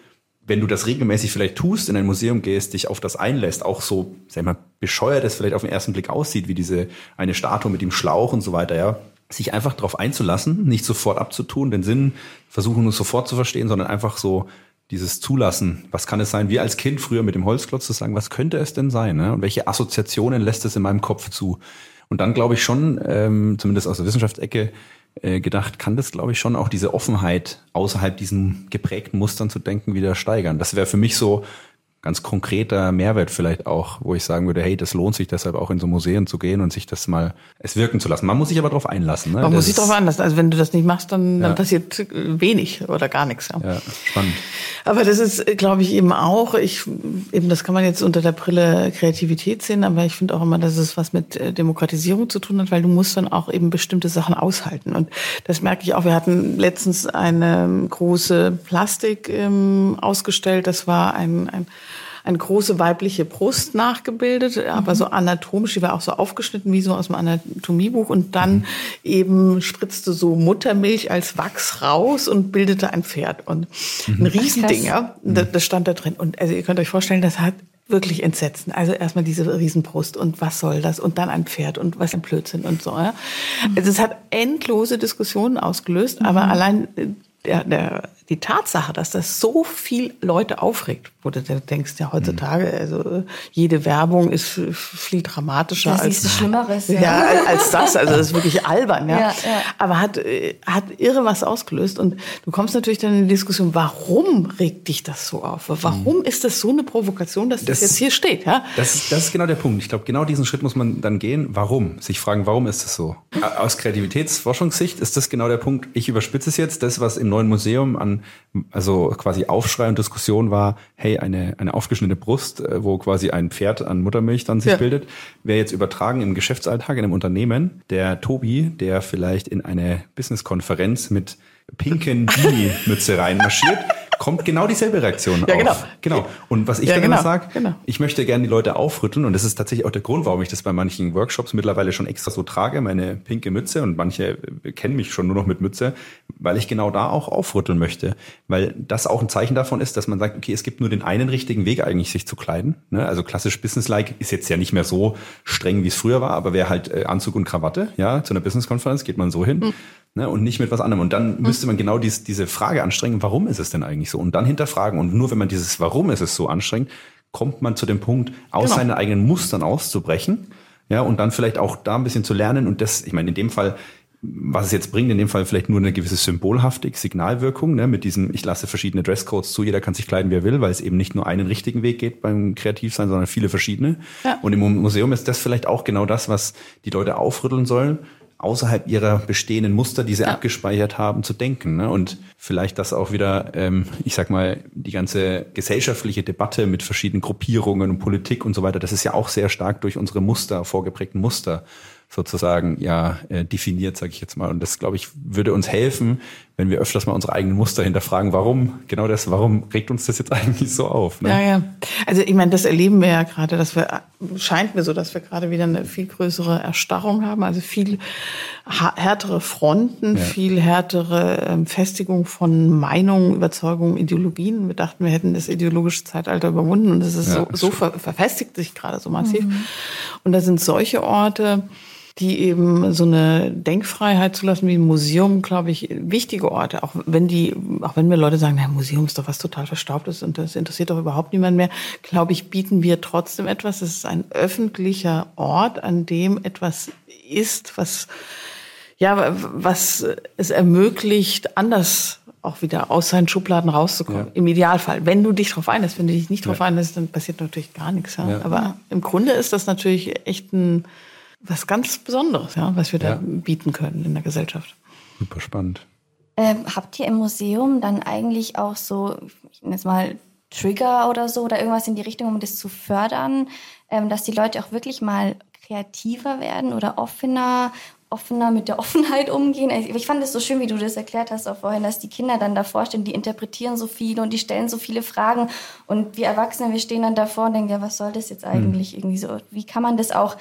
wenn du das regelmäßig vielleicht tust, in ein Museum gehst, dich auf das einlässt, auch so, sag mal, bescheuert es vielleicht auf den ersten Blick aussieht, wie diese eine Statue mit dem Schlauch und so weiter, ja, sich einfach darauf einzulassen, nicht sofort abzutun, den Sinn versuchen nur sofort zu verstehen, sondern einfach so dieses Zulassen, was kann es sein, wie als Kind früher mit dem Holzklotz zu sagen, was könnte es denn sein? Ne? Und welche Assoziationen lässt es in meinem Kopf zu? Und dann glaube ich schon, ähm, zumindest aus der Wissenschaftsecke äh, gedacht, kann das, glaube ich, schon auch diese Offenheit außerhalb diesen geprägten Mustern zu denken wieder steigern. Das wäre für mich so ganz konkreter Mehrwert vielleicht auch, wo ich sagen würde, hey, das lohnt sich deshalb auch in so Museen zu gehen und sich das mal es wirken zu lassen. Man muss sich aber darauf einlassen. Ne? Man das muss sich darauf einlassen. Also wenn du das nicht machst, dann, ja. dann passiert wenig oder gar nichts. Ja. ja, spannend. Aber das ist, glaube ich, eben auch, ich, eben das kann man jetzt unter der Brille Kreativität sehen, aber ich finde auch immer, dass es was mit äh, Demokratisierung zu tun hat, weil du musst dann auch eben bestimmte Sachen aushalten. Und das merke ich auch. Wir hatten letztens eine große Plastik ähm, ausgestellt. Das war ein, ein eine große weibliche Brust nachgebildet, aber so anatomisch, die war auch so aufgeschnitten wie so aus dem Anatomiebuch und dann eben spritzte so Muttermilch als Wachs raus und bildete ein Pferd und ein mhm. Riesending, ja, das, das stand da drin und also ihr könnt euch vorstellen, das hat wirklich entsetzen. Also erstmal diese Riesenbrust und was soll das und dann ein Pferd und was ein Blödsinn und so. Ja. Also es hat endlose Diskussionen ausgelöst, aber mhm. allein der, der die Tatsache, dass das so viel Leute aufregt, wo du denkst, ja heutzutage, mhm. also jede Werbung ist viel dramatischer das als, Schlimmeres, ja. [LAUGHS] ja. als das. Also das ist wirklich albern, ja. ja, ja. Aber hat, hat irre was ausgelöst. Und du kommst natürlich dann in die Diskussion, warum regt dich das so auf? Warum mhm. ist das so eine Provokation, dass das, das jetzt hier steht? Ja? Das, ist, das ist genau der Punkt. Ich glaube, genau diesen Schritt muss man dann gehen. Warum? Sich fragen, warum ist das so? Aus Kreativitätsforschungssicht ist das genau der Punkt. Ich überspitze es jetzt. Das, was im neuen Museum an Also quasi Aufschrei und Diskussion war, hey, eine, eine aufgeschnittene Brust, äh, wo quasi ein Pferd an Muttermilch dann sich ja. bildet, wäre jetzt übertragen im Geschäftsalltag in einem Unternehmen. Der Tobi, der vielleicht in eine Businesskonferenz mit pinken [LAUGHS] Beanie-Mütze reinmarschiert, kommt genau dieselbe Reaktion ja, genau. auf. Genau. Und was ich ja, dann genau. immer sage, genau. ich möchte gerne die Leute aufrütteln und das ist tatsächlich auch der Grund, warum ich das bei manchen Workshops mittlerweile schon extra so trage, meine pinke Mütze und manche kennen mich schon nur noch mit Mütze, weil ich genau da auch aufrütteln möchte, weil das auch ein Zeichen davon ist, dass man sagt, okay, es gibt nur den einen richtigen Weg eigentlich, sich zu kleiden. Ne? Also klassisch Business-like ist jetzt ja nicht mehr so streng, wie es früher war, aber wer halt äh, Anzug und Krawatte, ja, zu einer Business-Konferenz geht man so hin. Mhm ne, und nicht mit was anderem. Und dann mhm. müsste man genau dies, diese Frage anstrengen, warum ist es denn eigentlich so? Und dann hinterfragen. Und nur wenn man dieses Warum ist es so anstrengt, kommt man zu dem Punkt, aus genau. seinen eigenen Mustern auszubrechen. Ja, und dann vielleicht auch da ein bisschen zu lernen. Und das, ich meine, in dem Fall, was es jetzt bringt, in dem Fall vielleicht nur eine gewisse Symbolhaftig, Signalwirkung, ne, mit diesem, ich lasse verschiedene Dresscodes zu, jeder kann sich kleiden, wie er will, weil es eben nicht nur einen richtigen Weg geht beim Kreativsein, sondern viele verschiedene. Ja. Und im Museum ist das vielleicht auch genau das, was die Leute aufrütteln sollen, außerhalb ihrer bestehenden Muster, die sie ja. abgespeichert haben, zu denken. Ne? Und vielleicht das auch wieder, ähm, ich sag mal, die ganze gesellschaftliche Debatte mit verschiedenen Gruppierungen und Politik und so weiter, das ist ja auch sehr stark durch unsere Muster, vorgeprägten Muster sozusagen ja äh, definiert, sage ich jetzt mal. Und das, glaube ich, würde uns helfen, wenn wir öfters mal unsere eigenen Muster hinterfragen, warum genau das, warum regt uns das jetzt [LAUGHS] eigentlich so auf? Ne? Ja, ja. Also ich meine, das erleben wir ja gerade, dass wir scheint mir so, dass wir gerade wieder eine viel größere Erstarrung haben, also viel härtere Fronten, ja. viel härtere ähm, Festigung von Meinungen, Überzeugungen, Ideologien. Wir dachten, wir hätten das ideologische Zeitalter überwunden und es ist ja, so, so ver verfestigt sich gerade so massiv. Mhm. Und da sind solche Orte, die eben so eine Denkfreiheit zulassen wie ein Museum, glaube ich, wichtige Orte. Auch wenn die, auch wenn mir Leute sagen, na, Museum ist doch was total Verstaubtes und das interessiert doch überhaupt niemand mehr, glaube ich, bieten wir trotzdem etwas. Es ist ein öffentlicher Ort, an dem etwas ist, was, ja, was es ermöglicht, anders auch wieder aus seinen Schubladen rauszukommen. Ja. Im Idealfall. Wenn du dich darauf einlässt, wenn du dich nicht darauf ja. einlässt, dann passiert natürlich gar nichts. Ja? Aber im Grunde ist das natürlich echt ein, was ganz Besonderes, ja, was wir ja. da bieten können in der Gesellschaft. Super spannend. Ähm, habt ihr im Museum dann eigentlich auch so, ich nenne es mal Trigger oder so oder irgendwas in die Richtung, um das zu fördern, ähm, dass die Leute auch wirklich mal kreativer werden oder offener, offener mit der [LAUGHS] Offenheit umgehen. Also ich fand es so schön, wie du das erklärt hast auch vorhin, dass die Kinder dann davor stehen, die interpretieren so viel und die stellen so viele Fragen und wir Erwachsene, wir stehen dann davor und denken, ja, was soll das jetzt eigentlich hm. irgendwie so? Wie kann man das auch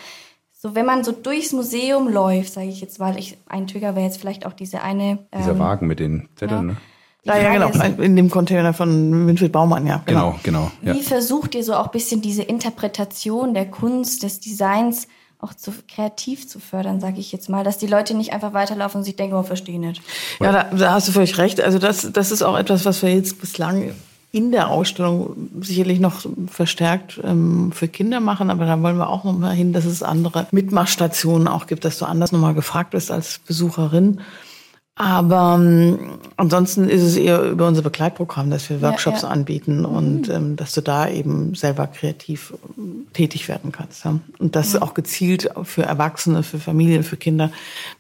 so, wenn man so durchs Museum läuft, sage ich jetzt mal, ich, ein Trigger wäre jetzt vielleicht auch diese eine. Dieser ähm, Wagen mit den Zetteln, ja. ne? Ja, ja, genau. In dem Container von Winfried Baumann, ja. Genau, genau. genau ja. Wie versucht ihr so auch bisschen diese Interpretation der Kunst, des Designs auch zu kreativ zu fördern, sage ich jetzt mal, dass die Leute nicht einfach weiterlaufen und sich denken, oh, verstehe nicht. Ja, da, da hast du völlig recht. Also das, das ist auch etwas, was wir jetzt bislang in der Ausstellung sicherlich noch verstärkt ähm, für Kinder machen, aber da wollen wir auch noch mal hin, dass es andere Mitmachstationen auch gibt, dass du anders nochmal gefragt bist als Besucherin. Aber ähm, ansonsten ist es eher über unser Begleitprogramm, dass wir Workshops ja, ja. anbieten und mhm. ähm, dass du da eben selber kreativ ähm, tätig werden kannst. Ja? Und das mhm. auch gezielt für Erwachsene, für Familien, für Kinder,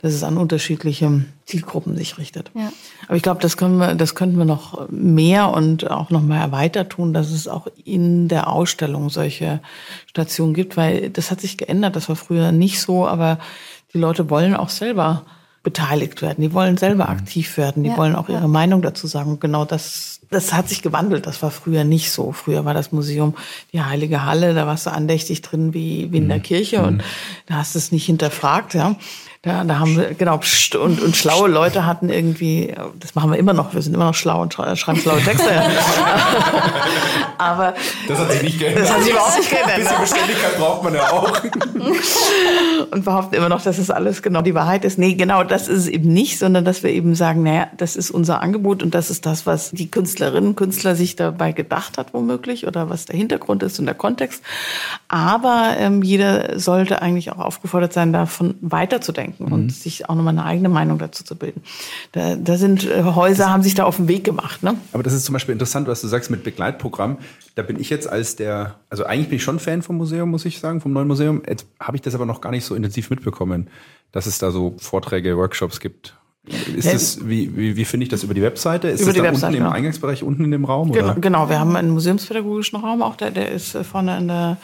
dass es an unterschiedliche Zielgruppen sich richtet. Ja. Aber ich glaube, das können wir, das könnten wir noch mehr und auch noch mal erweitert tun, dass es auch in der Ausstellung solche Stationen gibt, weil das hat sich geändert. Das war früher nicht so, aber die Leute wollen auch selber beteiligt werden. Die wollen selber mhm. aktiv werden. Die ja, wollen auch ihre ja. Meinung dazu sagen. Und genau das, das hat sich gewandelt. Das war früher nicht so. Früher war das Museum die heilige Halle. Da warst du andächtig drin wie, wie in der mhm. Kirche und mhm. da hast du es nicht hinterfragt, ja. Da, da haben wir, genau, pst, und, und schlaue Leute hatten irgendwie, das machen wir immer noch, wir sind immer noch schlau und schreiben schlaue Texte. [LAUGHS] Aber. Das hat sich nicht geändert. Das hat sich überhaupt nicht geändert. Ein bisschen ne? Beständigkeit braucht man ja auch. [LAUGHS] und behaupten immer noch, dass es alles genau die Wahrheit ist. Nee, genau, das ist es eben nicht, sondern dass wir eben sagen, naja, das ist unser Angebot und das ist das, was die Künstlerinnen und Künstler sich dabei gedacht hat, womöglich, oder was der Hintergrund ist und der Kontext. Aber ähm, jeder sollte eigentlich auch aufgefordert sein, davon weiterzudenken nachdenken mhm. und sich auch nochmal eine eigene Meinung dazu zu bilden. Da, da sind äh, Häuser, haben sich da auf den Weg gemacht. Ne? Aber das ist zum Beispiel interessant, was du sagst mit Begleitprogramm. Da bin ich jetzt als der, also eigentlich bin ich schon Fan vom Museum, muss ich sagen, vom neuen Museum. Jetzt habe ich das aber noch gar nicht so intensiv mitbekommen, dass es da so Vorträge, Workshops gibt Ist das, wie, wie, wie finde ich das über die Webseite? Ist Über das die da Webseite, unten im genau. Eingangsbereich, unten in dem Raum? Genau, Oder? genau, wir haben einen museumspädagogischen Raum auch, der, der ist äh, vorne in der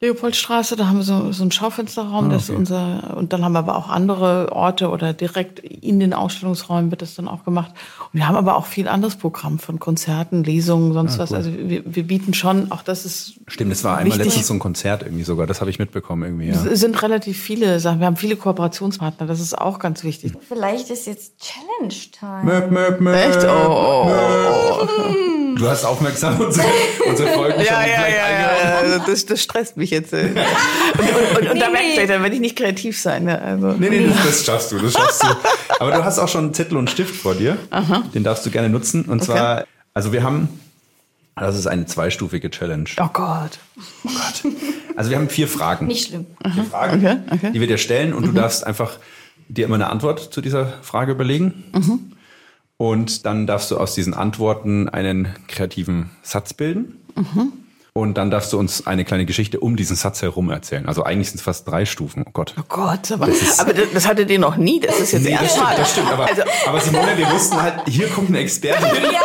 Leopoldstraße, da haben wir so, so einen Schaufensterraum, Ah, das ist okay. unser, und dann haben wir aber auch andere Orte oder direkt in den Ausstellungsräumen wird das dann auch gemacht. Und wir haben aber auch viel anderes Programm von Konzerten, Lesungen, sonst was. Also wir, wir bieten schon, auch das ist Stimmt, das war einmal Wichtig. letztens so ein Konzert irgendwie sogar. Das habe ich mitbekommen irgendwie. Ja. Es sind relativ viele Sachen. Wir haben viele Kooperationspartner, das ist auch ganz wichtig. Vielleicht ist jetzt Challenge-Time. Möp, möp, möp. Echt? Oh, oh, Du hast aufmerksam unsere, unsere Folgen [LAUGHS] schon Ja, ja, vielleicht ja, eingeordnet. ja, das, das stresst mich jetzt. äh. Und, [LAUGHS] und, und, und da merkt nee. ihr, dann werde ich nicht kreativ sein. Ne? Also, Nee, nee, das, das schaffst du, das schaffst du. [LAUGHS] Aber du hast auch schon einen Zettel und einen Stift vor dir. Den darfst du gerne nutzen. Und zwar, also wir haben, das ist eine zweistufige Challenge. Oh Gott. Also wir haben vier Fragen. Nicht schlimm. Vier Fragen, Okay, okay. die wir dir stellen und du darfst einfach dir immer eine Antwort zu dieser Frage überlegen. Und dann darfst du aus diesen Antworten einen kreativen Satz bilden. Und dann darfst du uns eine kleine Geschichte um diesen Satz herum erzählen. Also eigentlich sind es fast drei Stufen. Oh Gott. Oh Gott, aber das, aber das, das hattet ihr noch nie. Das ist jetzt Nee, das erstmal. stimmt, das stimmt. Aber, Also, aber Simone, wir wussten halt, hier kommt ein Experte. [LAUGHS] Ja, ja.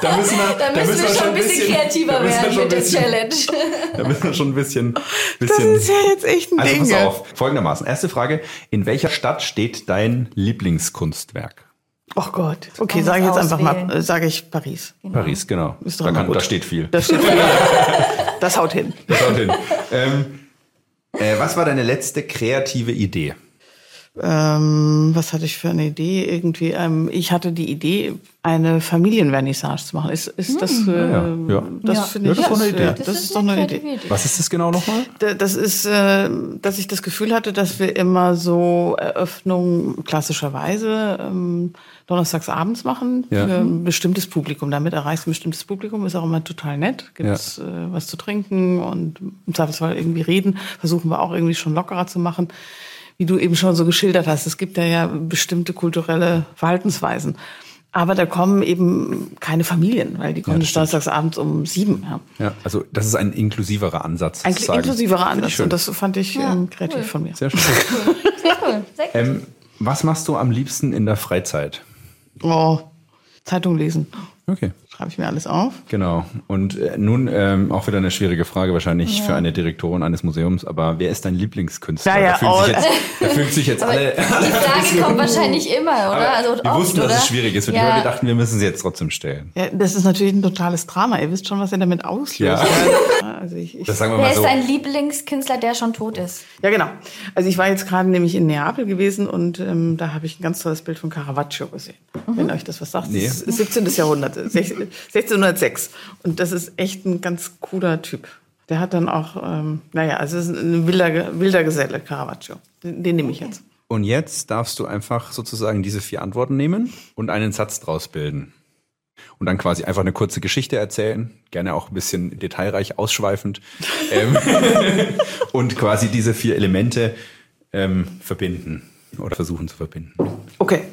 Da müssen wir, Da müssen wir schon ein bisschen kreativer da müssen wir werden mit der bisschen- Challenge. [LAUGHS] Da müssen wir schon ein bisschen. das bisschen ist ja jetzt echt ein also Ding. pass auf, folgendermaßen. Erste Frage. In welcher Stadt steht dein Lieblingskunstwerk? Oh Gott. Okay, sage ich jetzt einfach mal, äh, sage ich Paris. Paris, genau. Ist doch Da, kann, gut. da steht viel. Das, steht [LAUGHS] das haut hin. Das haut hin. ähm, äh, was war deine letzte kreative Idee? Ähm, was hatte ich für eine Idee? Irgendwie, ähm, ich hatte die Idee, eine Familienvernissage zu machen. Ist, ist das, äh, ja, ja. das Ja. finde Ja, ich, das ist doch eine ist, Idee. äh, Das, ist doch eine Idee. kreative Was ist das genau nochmal? Da- Das ist, äh, dass ich das Gefühl hatte, dass wir immer so Eröffnungen klassischerweise ähm, donnerstags abends machen Ja. für ein bestimmtes Publikum. Damit erreichst du ein bestimmtes Publikum, ist auch immer total nett. Gibt's äh, was zu trinken und im Zweifelsfall irgendwie reden. Versuchen wir auch irgendwie schon lockerer zu machen. Wie du eben schon so geschildert hast, es gibt ja, ja bestimmte kulturelle Verhaltensweisen. Aber da kommen eben keine Familien, weil die kommen stimmt. donnerstags abends um sieben. Ja. Ja, also das ist ein inklusiverer Ansatz. Ein sozusagen. inklusiver Finde ich Ansatz. Und das fand ich ähm, kreativ cool. von mir. Sehr schön. [LAUGHS] Sehr cool. Sehr gut. ähm, was machst du am liebsten in der Freizeit? Oh, Zeitung lesen. Okay. Schreibe ich mir alles auf. Genau. Und äh, nun ähm, auch wieder eine schwierige Frage wahrscheinlich für eine Direktorin eines Museums, aber wer ist dein Lieblingskünstler? Ja, ja, da, fühlen oh, sich jetzt, da fühlen sich jetzt [LAUGHS] alle. Die [LAUGHS] Frage kommt wahrscheinlich immer, oder? Aber Also wir oft, wussten, oder? dass es schwierig ist und ja. wir dachten, wir müssen sie jetzt trotzdem stellen. Ja, das ist natürlich ein totales Drama. Ihr wisst schon, was ihr damit auslöst. Ja. [LAUGHS] Ja, also ich, ich, Das sagen wir Wer mal ist so. dein Lieblingskünstler, der schon tot ist? ja, genau. Also ich war jetzt gerade nämlich in Neapel gewesen und ähm, da habe ich ein ganz tolles Bild von Caravaggio gesehen. Wenn euch das was sagt. Nee. Das ist 17. Jahrhundert, äh, 16 1606. Und das ist echt ein ganz cooler Typ. Der hat dann auch, ähm, naja, also es ist ein wilder, wilder Geselle, Caravaggio. Den, den nehme ich jetzt. Und jetzt darfst du einfach sozusagen diese vier Antworten nehmen und einen Satz draus bilden. Und dann quasi einfach eine kurze Geschichte erzählen, gerne auch ein bisschen detailreich ausschweifend. [LAUGHS] ähm, [LAUGHS] und quasi diese vier Elemente ähm, verbinden oder versuchen zu verbinden. Okay.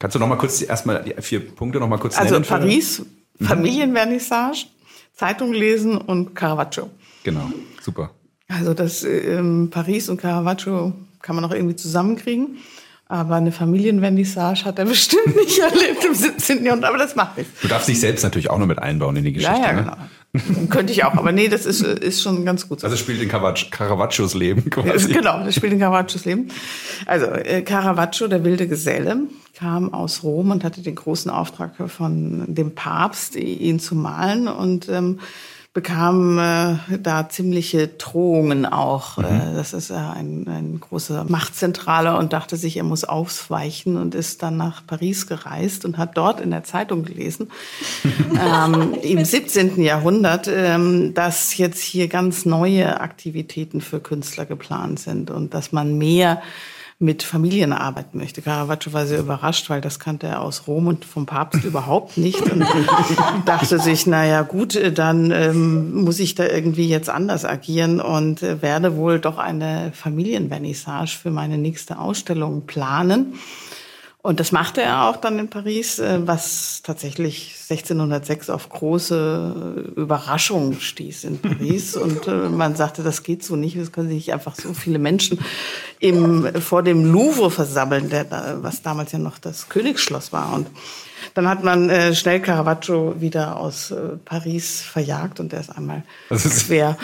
Kannst du noch mal kurz die, erstmal die vier Punkte noch mal kurz Also nennen? für- Paris, Mhm. Familienvernissage, Zeitung lesen und Caravaggio. Genau, super. Also das ähm, Paris und Caravaggio kann man auch irgendwie zusammenkriegen. Aber eine Familienvernissage hat er [LAUGHS] bestimmt nicht erlebt im 17. Jahrhundert. Aber das macht nichts. Du darfst dich selbst natürlich auch noch mit einbauen in die Geschichte. Ja, ja, ne? genau. Könnte ich auch. Aber nee, das ist, ist schon ganz gut so. Also es spielt in Caravaggios Leben quasi. Genau, das spielt in Caravaggios Leben. Also äh, Caravaggio, der wilde Geselle, kam aus Rom und hatte den großen Auftrag von dem Papst, ihn zu malen und ähm, bekam äh, da ziemliche Drohungen auch. Äh, das ist äh, ein, ein großer Machtzentraler und dachte sich, er muss ausweichen und ist dann nach Paris gereist und hat dort in der Zeitung gelesen, [LAUGHS] ähm, im 17. Jahrhundert, ähm, dass jetzt hier ganz neue Aktivitäten für Künstler geplant sind und dass man mehr mit Familien arbeiten möchte. Caravaggio war sehr überrascht, weil das kannte er aus Rom und vom Papst [LAUGHS] überhaupt nicht und [LAUGHS] dachte sich, na ja, gut, dann ähm, muss ich da irgendwie jetzt anders agieren und äh, werde wohl doch eine Familienvernissage für meine nächste Ausstellung planen. Und das machte er auch dann in Paris, äh, was tatsächlich 1606 auf große Überraschung stieß in Paris. [LAUGHS] Und äh, man sagte, das geht so nicht, es können sich nicht einfach so viele Menschen im, vor dem Louvre versammeln, der, was damals ja noch das Königsschloss war. Und dann hat man äh, schnell Caravaggio wieder aus äh, Paris verjagt und er ist einmal quer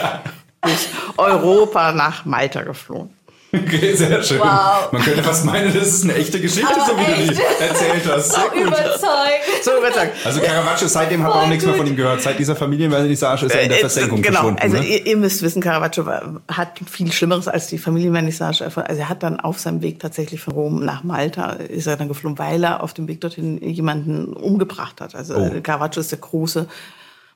[LAUGHS] durch Europa nach Malta geflohen. Okay, sehr schön. Wow. Man könnte fast meinen, das ist eine echte Geschichte, Aber so wie echt? du die erzählt hast. Sehr [LAUGHS] gut. Überzeugt. So überzeugt. Also Caravaggio, seitdem haben wir auch nichts mehr von ihm gehört. Seit dieser Familienvernissage ist er in der äh, Versenkung genau. verschwunden. Also ne? ihr, ihr, müsst wissen, Caravaggio hat viel Schlimmeres als die Familienvernissage. Also er hat dann auf seinem Weg tatsächlich von Rom nach Malta ist er dann geflohen, weil er auf dem Weg dorthin jemanden umgebracht hat. Also oh. Caravaggio ist der große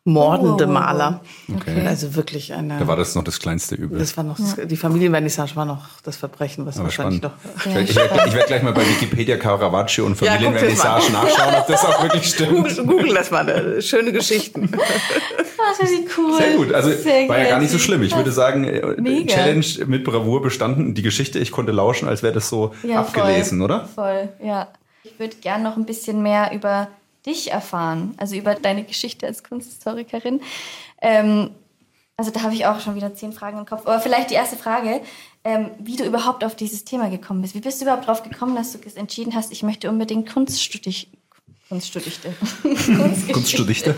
mordende oh. Maler. Okay. Also wirklich eine. Da war das noch das kleinste Übel. Das war noch das, die Familienvernissage war noch das Verbrechen, was Aber wahrscheinlich spannend. doch. Ja, ich werde werd gleich mal bei Wikipedia Caravaggio und Familienvernissage ja, nachschauen, ob das auch wirklich stimmt. Google, Google das mal, schöne Geschichten. Ach, das ist cool. Sehr gut, also Sehr war ja gar nicht so schlimm. Ich würde sagen, äh, Mega. Challenge mit Bravour bestanden. Die Geschichte, ich konnte lauschen, als wäre das so ja, abgelesen, voll, oder? Voll, ja. Ich würde gern noch ein bisschen mehr über dich erfahren, also über deine Geschichte als Kunsthistorikerin. Ähm, also da habe ich auch schon wieder zehn Fragen im Kopf. Aber vielleicht die erste Frage, ähm, wie du überhaupt auf dieses Thema gekommen bist. Wie bist du überhaupt darauf gekommen, dass du entschieden hast, ich möchte unbedingt Kunststudie, Kunststudichte. [LAUGHS] Kunststudichte.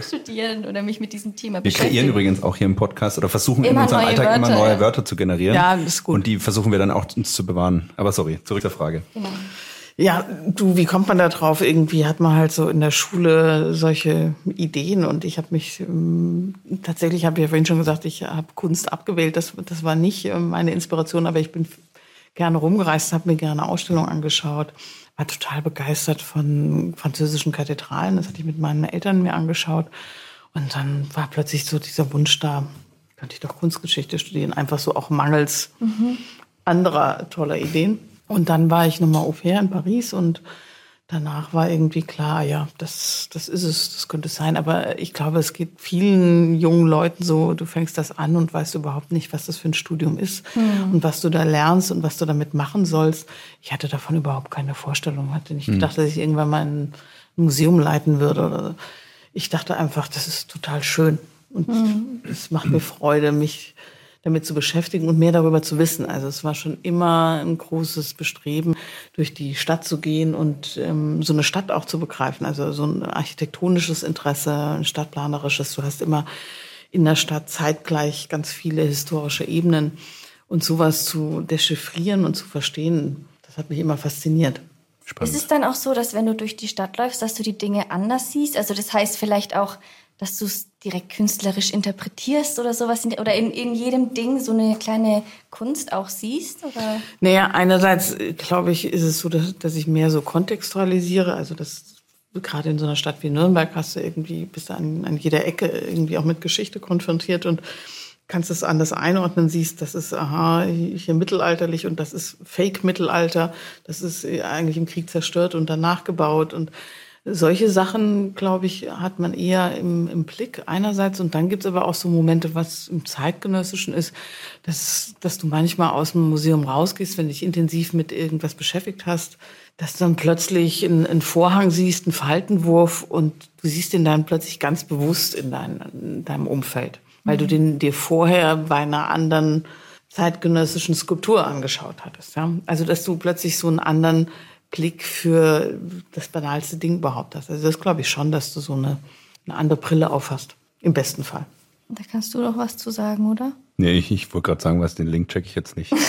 studieren oder mich mit diesem Thema beschäftigen. Wir kreieren übrigens auch hier im Podcast oder versuchen immer in unserem Alltag Wörter, immer neue ja. Wörter zu generieren. Ja, das ist gut. Und die versuchen wir dann auch uns zu bewahren. Aber sorry, zurück zur Frage. Genau. Ja, du, wie kommt man da drauf? Irgendwie hat man halt so in der Schule solche Ideen und ich habe mich ähm, tatsächlich, habe ich ja vorhin schon gesagt, ich habe Kunst abgewählt. Das, das war nicht äh, meine Inspiration, aber ich bin gerne rumgereist, habe mir gerne Ausstellungen angeschaut, war total begeistert von französischen Kathedralen. Das hatte ich mit meinen Eltern mir angeschaut und dann war plötzlich so dieser Wunsch da, könnte ich doch Kunstgeschichte studieren, einfach so auch mangels mhm. anderer toller Ideen. Und dann war ich nochmal au pair in Paris und danach war irgendwie klar, ja, das, das ist es, das könnte es sein. Aber ich glaube, es geht vielen jungen Leuten so, du fängst das an und weißt überhaupt nicht, was das für ein Studium ist mhm. und was du da lernst und was du damit machen sollst. Ich hatte davon überhaupt keine Vorstellung, hatte nicht mhm. gedacht, dass ich irgendwann mal ein Museum leiten würde. Oder ich dachte einfach, das ist total schön und mhm. es macht mir Freude, mich damit zu beschäftigen und mehr darüber zu wissen. Also es war schon immer ein großes Bestreben, durch die Stadt zu gehen und ähm, so eine Stadt auch zu begreifen. Also so ein architektonisches Interesse, ein stadtplanerisches. Du hast immer in der Stadt zeitgleich ganz viele historische Ebenen und sowas zu dechiffrieren und zu verstehen, das hat mich immer fasziniert. Spannend. Ist es dann auch so, dass wenn du durch die Stadt läufst, dass du die Dinge anders siehst? Also das heißt vielleicht auch, dass du es direkt künstlerisch interpretierst oder sowas oder in, in jedem Ding so eine kleine Kunst auch siehst? Oder? Naja, einerseits glaube ich, ist es so, dass, dass ich mehr so kontextualisiere, also das gerade in so einer Stadt wie Nürnberg hast du irgendwie, bist du an, an jeder Ecke irgendwie auch mit Geschichte konfrontiert und kannst es anders einordnen, siehst, das ist aha, hier mittelalterlich und das ist Fake-Mittelalter, das ist eigentlich im Krieg zerstört und danach gebaut und solche Sachen, glaube ich, hat man eher im, im Blick einerseits. Und dann gibt es aber auch so Momente, was im Zeitgenössischen ist, dass, dass du manchmal aus dem Museum rausgehst, wenn dich intensiv mit irgendwas beschäftigt hast, dass du dann plötzlich einen, einen Vorhang siehst, einen Faltenwurf und du siehst den dann plötzlich ganz bewusst in, dein, in deinem Umfeld, weil mhm. du den dir vorher bei einer anderen zeitgenössischen Skulptur angeschaut hattest. Ja? Also dass du plötzlich so einen anderen Blick für das banalste Ding überhaupt hast. Also das glaube ich schon, dass du so eine, eine andere Brille aufhast. Im besten Fall. Da kannst du doch was zu sagen, oder? Nee, ich, ich wollte gerade sagen, was den Link checke ich jetzt nicht. [LAUGHS]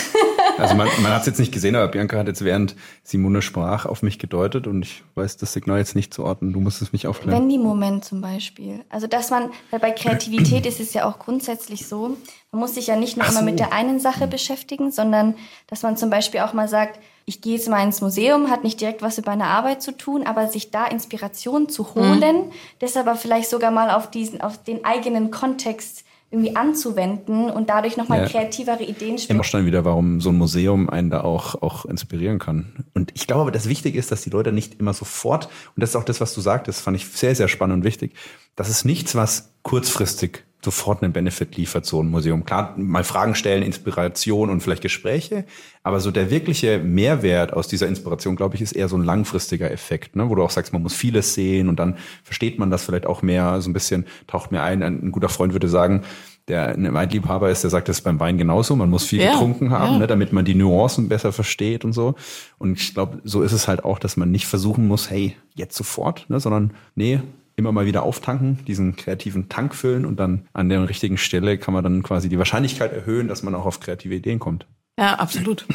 Also man, man hat es jetzt nicht gesehen, aber Bianca hat jetzt während Simone sprach auf mich gedeutet und ich weiß das Signal jetzt nicht zu orten. Du musst es mich aufklären. Wendy-Moment zum Beispiel. Also dass man, weil bei Kreativität ist es ja auch grundsätzlich so, man muss sich ja nicht nur so. immer mit der einen Sache beschäftigen, sondern dass man zum Beispiel auch mal sagt, ich gehe jetzt mal ins Museum, hat nicht direkt was mit meiner Arbeit zu tun, aber sich da Inspiration zu holen, mhm. das aber vielleicht sogar mal auf diesen, auf den eigenen Kontext irgendwie anzuwenden und dadurch nochmal ja. kreativere Ideen spielen. Immer schon wieder, warum so ein Museum einen da auch, auch inspirieren kann. Und ich glaube aber, das Wichtige ist, dass die Leute nicht immer sofort, und das ist auch das, was du sagtest, fand ich sehr, sehr spannend und wichtig, das ist nichts, was kurzfristig sofort einen Benefit liefert, so ein Museum. Klar, mal Fragen stellen, Inspiration und vielleicht Gespräche, aber so der wirkliche Mehrwert aus dieser Inspiration, glaube ich, ist eher so ein langfristiger Effekt, ne? wo du auch sagst, man muss vieles sehen und dann versteht man das vielleicht auch mehr, so ein bisschen taucht mir ein. Ein guter Freund würde sagen, der ein Weinliebhaber ist, der sagt das beim Wein genauso. Man muss viel ja, getrunken haben, ja. ne, damit man die Nuancen besser versteht und so. Und ich glaube, so ist es halt auch, dass man nicht versuchen muss, hey, jetzt sofort, ne, sondern nee, immer mal wieder auftanken, diesen kreativen Tank füllen und dann an der richtigen Stelle kann man dann quasi die Wahrscheinlichkeit erhöhen, dass man auch auf kreative Ideen kommt. Ja, absolut.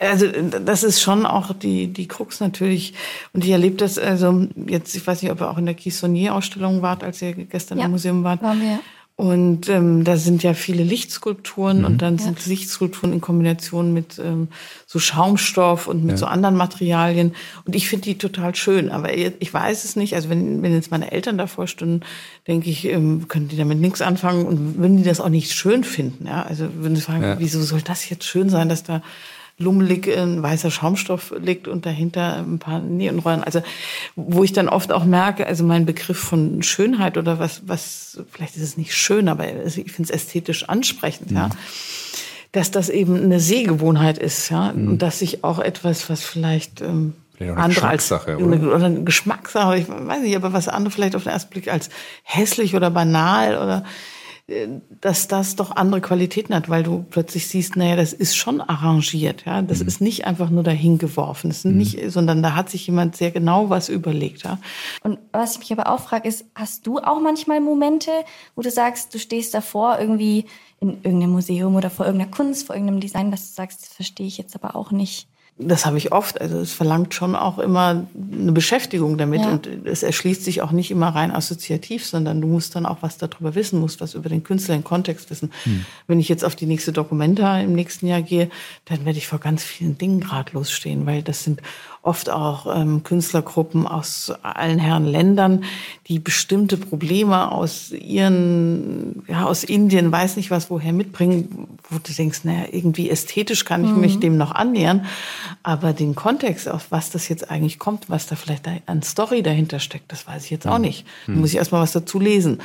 Also das ist schon auch die, die Krux natürlich. Und ich erlebe das, also jetzt, ich weiß nicht, ob ihr auch in der Kissonier-Ausstellung wart, als ihr gestern ja, im Museum wart. Waren wir. Und ähm, da sind ja viele Lichtskulpturen mhm. und dann sind Lichtskulpturen in Kombination mit ähm, so Schaumstoff und mit ja. so anderen Materialien. Und ich finde die total schön. Aber ich weiß es nicht. Also wenn, wenn jetzt meine Eltern davor stünden, denke ich, ähm, können die damit nichts anfangen und würden die das auch nicht schön finden. Ja? Also würden sie fragen, ja. wieso soll das jetzt schön sein, dass da lummelig ein weißer Schaumstoff liegt und dahinter ein paar Neonrollen. Also wo ich dann oft auch merke, also mein Begriff von Schönheit oder was, was vielleicht ist es nicht schön, aber ich finde es ästhetisch ansprechend, mhm. ja, dass das eben eine Sehgewohnheit ist, ja, mhm. und dass ich auch etwas, was vielleicht ähm, eine andere als oder? oder eine Geschmackssache, ich weiß nicht, aber was andere vielleicht auf den ersten Blick als hässlich oder banal oder dass das doch andere Qualitäten hat, weil du plötzlich siehst, naja, das ist schon arrangiert, ja. Das mhm. ist nicht einfach nur dahin geworfen, mhm. nicht, sondern da hat sich jemand sehr genau was überlegt, ja. Und was ich mich aber auch frage, ist, hast du auch manchmal Momente, wo du sagst, du stehst davor irgendwie in irgendeinem Museum oder vor irgendeiner Kunst, vor irgendeinem Design, dass du sagst, das verstehe ich jetzt aber auch nicht? Das habe ich oft. Also es verlangt schon auch immer eine Beschäftigung damit. Ja. Und es erschließt sich auch nicht immer rein assoziativ, sondern du musst dann auch was darüber wissen, musst was über den Künstler, den Kontext wissen. Hm. Wenn ich jetzt auf die nächste Dokumenta im nächsten Jahr gehe, dann werde ich vor ganz vielen Dingen ratlos stehen, weil das sind oft auch ähm, Künstlergruppen aus allen Herren Ländern, die bestimmte Probleme aus ihren, ja, aus Indien, weiß nicht was, woher mitbringen, wo du denkst, naja, irgendwie ästhetisch kann ich mhm. mich dem noch annähern, aber den Kontext, auf was das jetzt eigentlich kommt, was da vielleicht an Story dahinter steckt, das weiß ich jetzt auch mhm. nicht. Da muss ich erstmal was dazu lesen.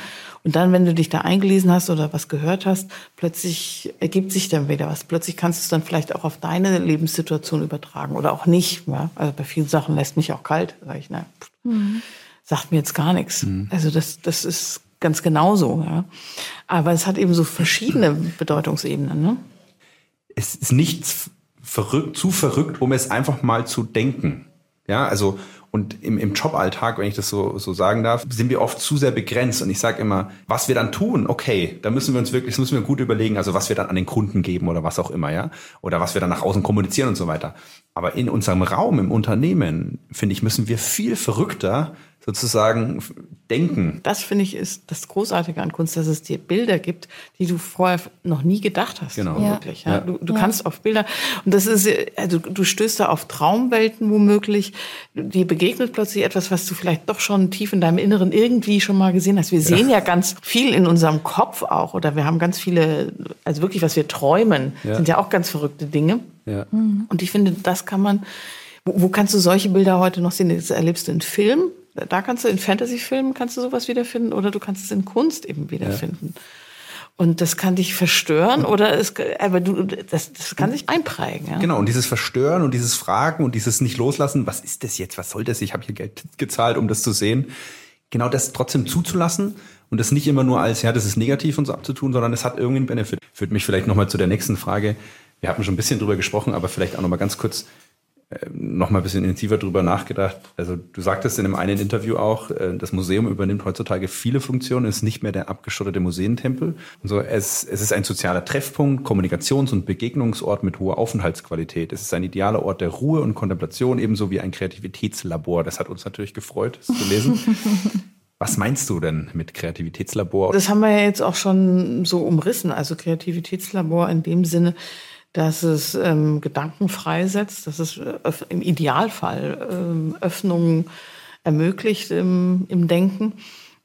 Und dann, wenn du dich da eingelesen hast oder was gehört hast, plötzlich ergibt sich dann wieder was. Plötzlich kannst du es dann vielleicht auch auf deine Lebenssituation übertragen oder auch nicht. Ja? Also bei vielen Sachen lässt mich auch kalt. Sag ich, na, mhm. sagt mir jetzt gar nichts. Mhm. Also das, das ist ganz genauso. Ja? Aber es hat eben so verschiedene Bedeutungsebenen. Ne? Es ist nichts verrückt, zu verrückt, um es einfach mal zu denken. Ja, also und im, im Joballtag, wenn ich das so, so sagen darf, sind wir oft zu sehr begrenzt. Und ich sage immer, was wir dann tun, okay, da müssen wir uns wirklich, das müssen wir gut überlegen, also was wir dann an den Kunden geben oder was auch immer, ja. Oder was wir dann nach außen kommunizieren und so weiter. Aber in unserem Raum, im Unternehmen, finde ich, müssen wir viel verrückter sozusagen denken. Das finde ich ist das Großartige an Kunst, dass es dir Bilder gibt, die du vorher noch nie gedacht hast. Genau. Ja. Wirklich, ja. Du, du ja. kannst auf Bilder und das ist also du stößt da auf Traumwelten womöglich. Dir begegnet plötzlich etwas, was du vielleicht doch schon tief in deinem Inneren irgendwie schon mal gesehen hast. Wir sehen ja, ja ganz viel in unserem Kopf auch oder wir haben ganz viele, also wirklich was wir träumen, sind ja auch ganz verrückte Dinge. Ja. Und ich finde, das kann man wo, wo kannst du solche Bilder heute noch sehen? Das erlebst du in Film, da kannst du in Fantasy-Filmen kannst du sowas wiederfinden oder du kannst es in Kunst eben wiederfinden. Ja. Und das kann dich verstören oder es, aber du, das, das kann sich einprägen. Ja? Genau, und dieses Verstören und dieses Fragen und dieses nicht loslassen, was ist das jetzt, was soll das, ich habe hier Geld gezahlt, um das zu sehen. Genau das trotzdem zuzulassen und das nicht immer nur als, ja, das ist negativ und so abzutun, sondern es hat irgendeinen Benefit. Führt mich vielleicht nochmal zu der nächsten Frage. Wir hatten schon ein bisschen drüber gesprochen, aber vielleicht auch nochmal ganz kurz, noch mal ein bisschen intensiver drüber nachgedacht. Also du sagtest in einem einen Interview auch, äh, das Museum übernimmt heutzutage viele Funktionen, ist nicht mehr der abgeschottete Museentempel. Und so, es, es ist ein sozialer Treffpunkt, Kommunikations- und Begegnungsort mit hoher Aufenthaltsqualität. Es ist ein idealer Ort der Ruhe und Kontemplation, ebenso wie ein Kreativitätslabor. Das hat uns natürlich gefreut, das zu lesen. [LAUGHS] Was meinst du denn mit Kreativitätslabor? Das haben wir ja jetzt auch schon so umrissen. Also Kreativitätslabor in dem Sinne, dass es ähm, Gedanken freisetzt, dass es äh, im Idealfall ähm, Öffnungen ermöglicht im, im Denken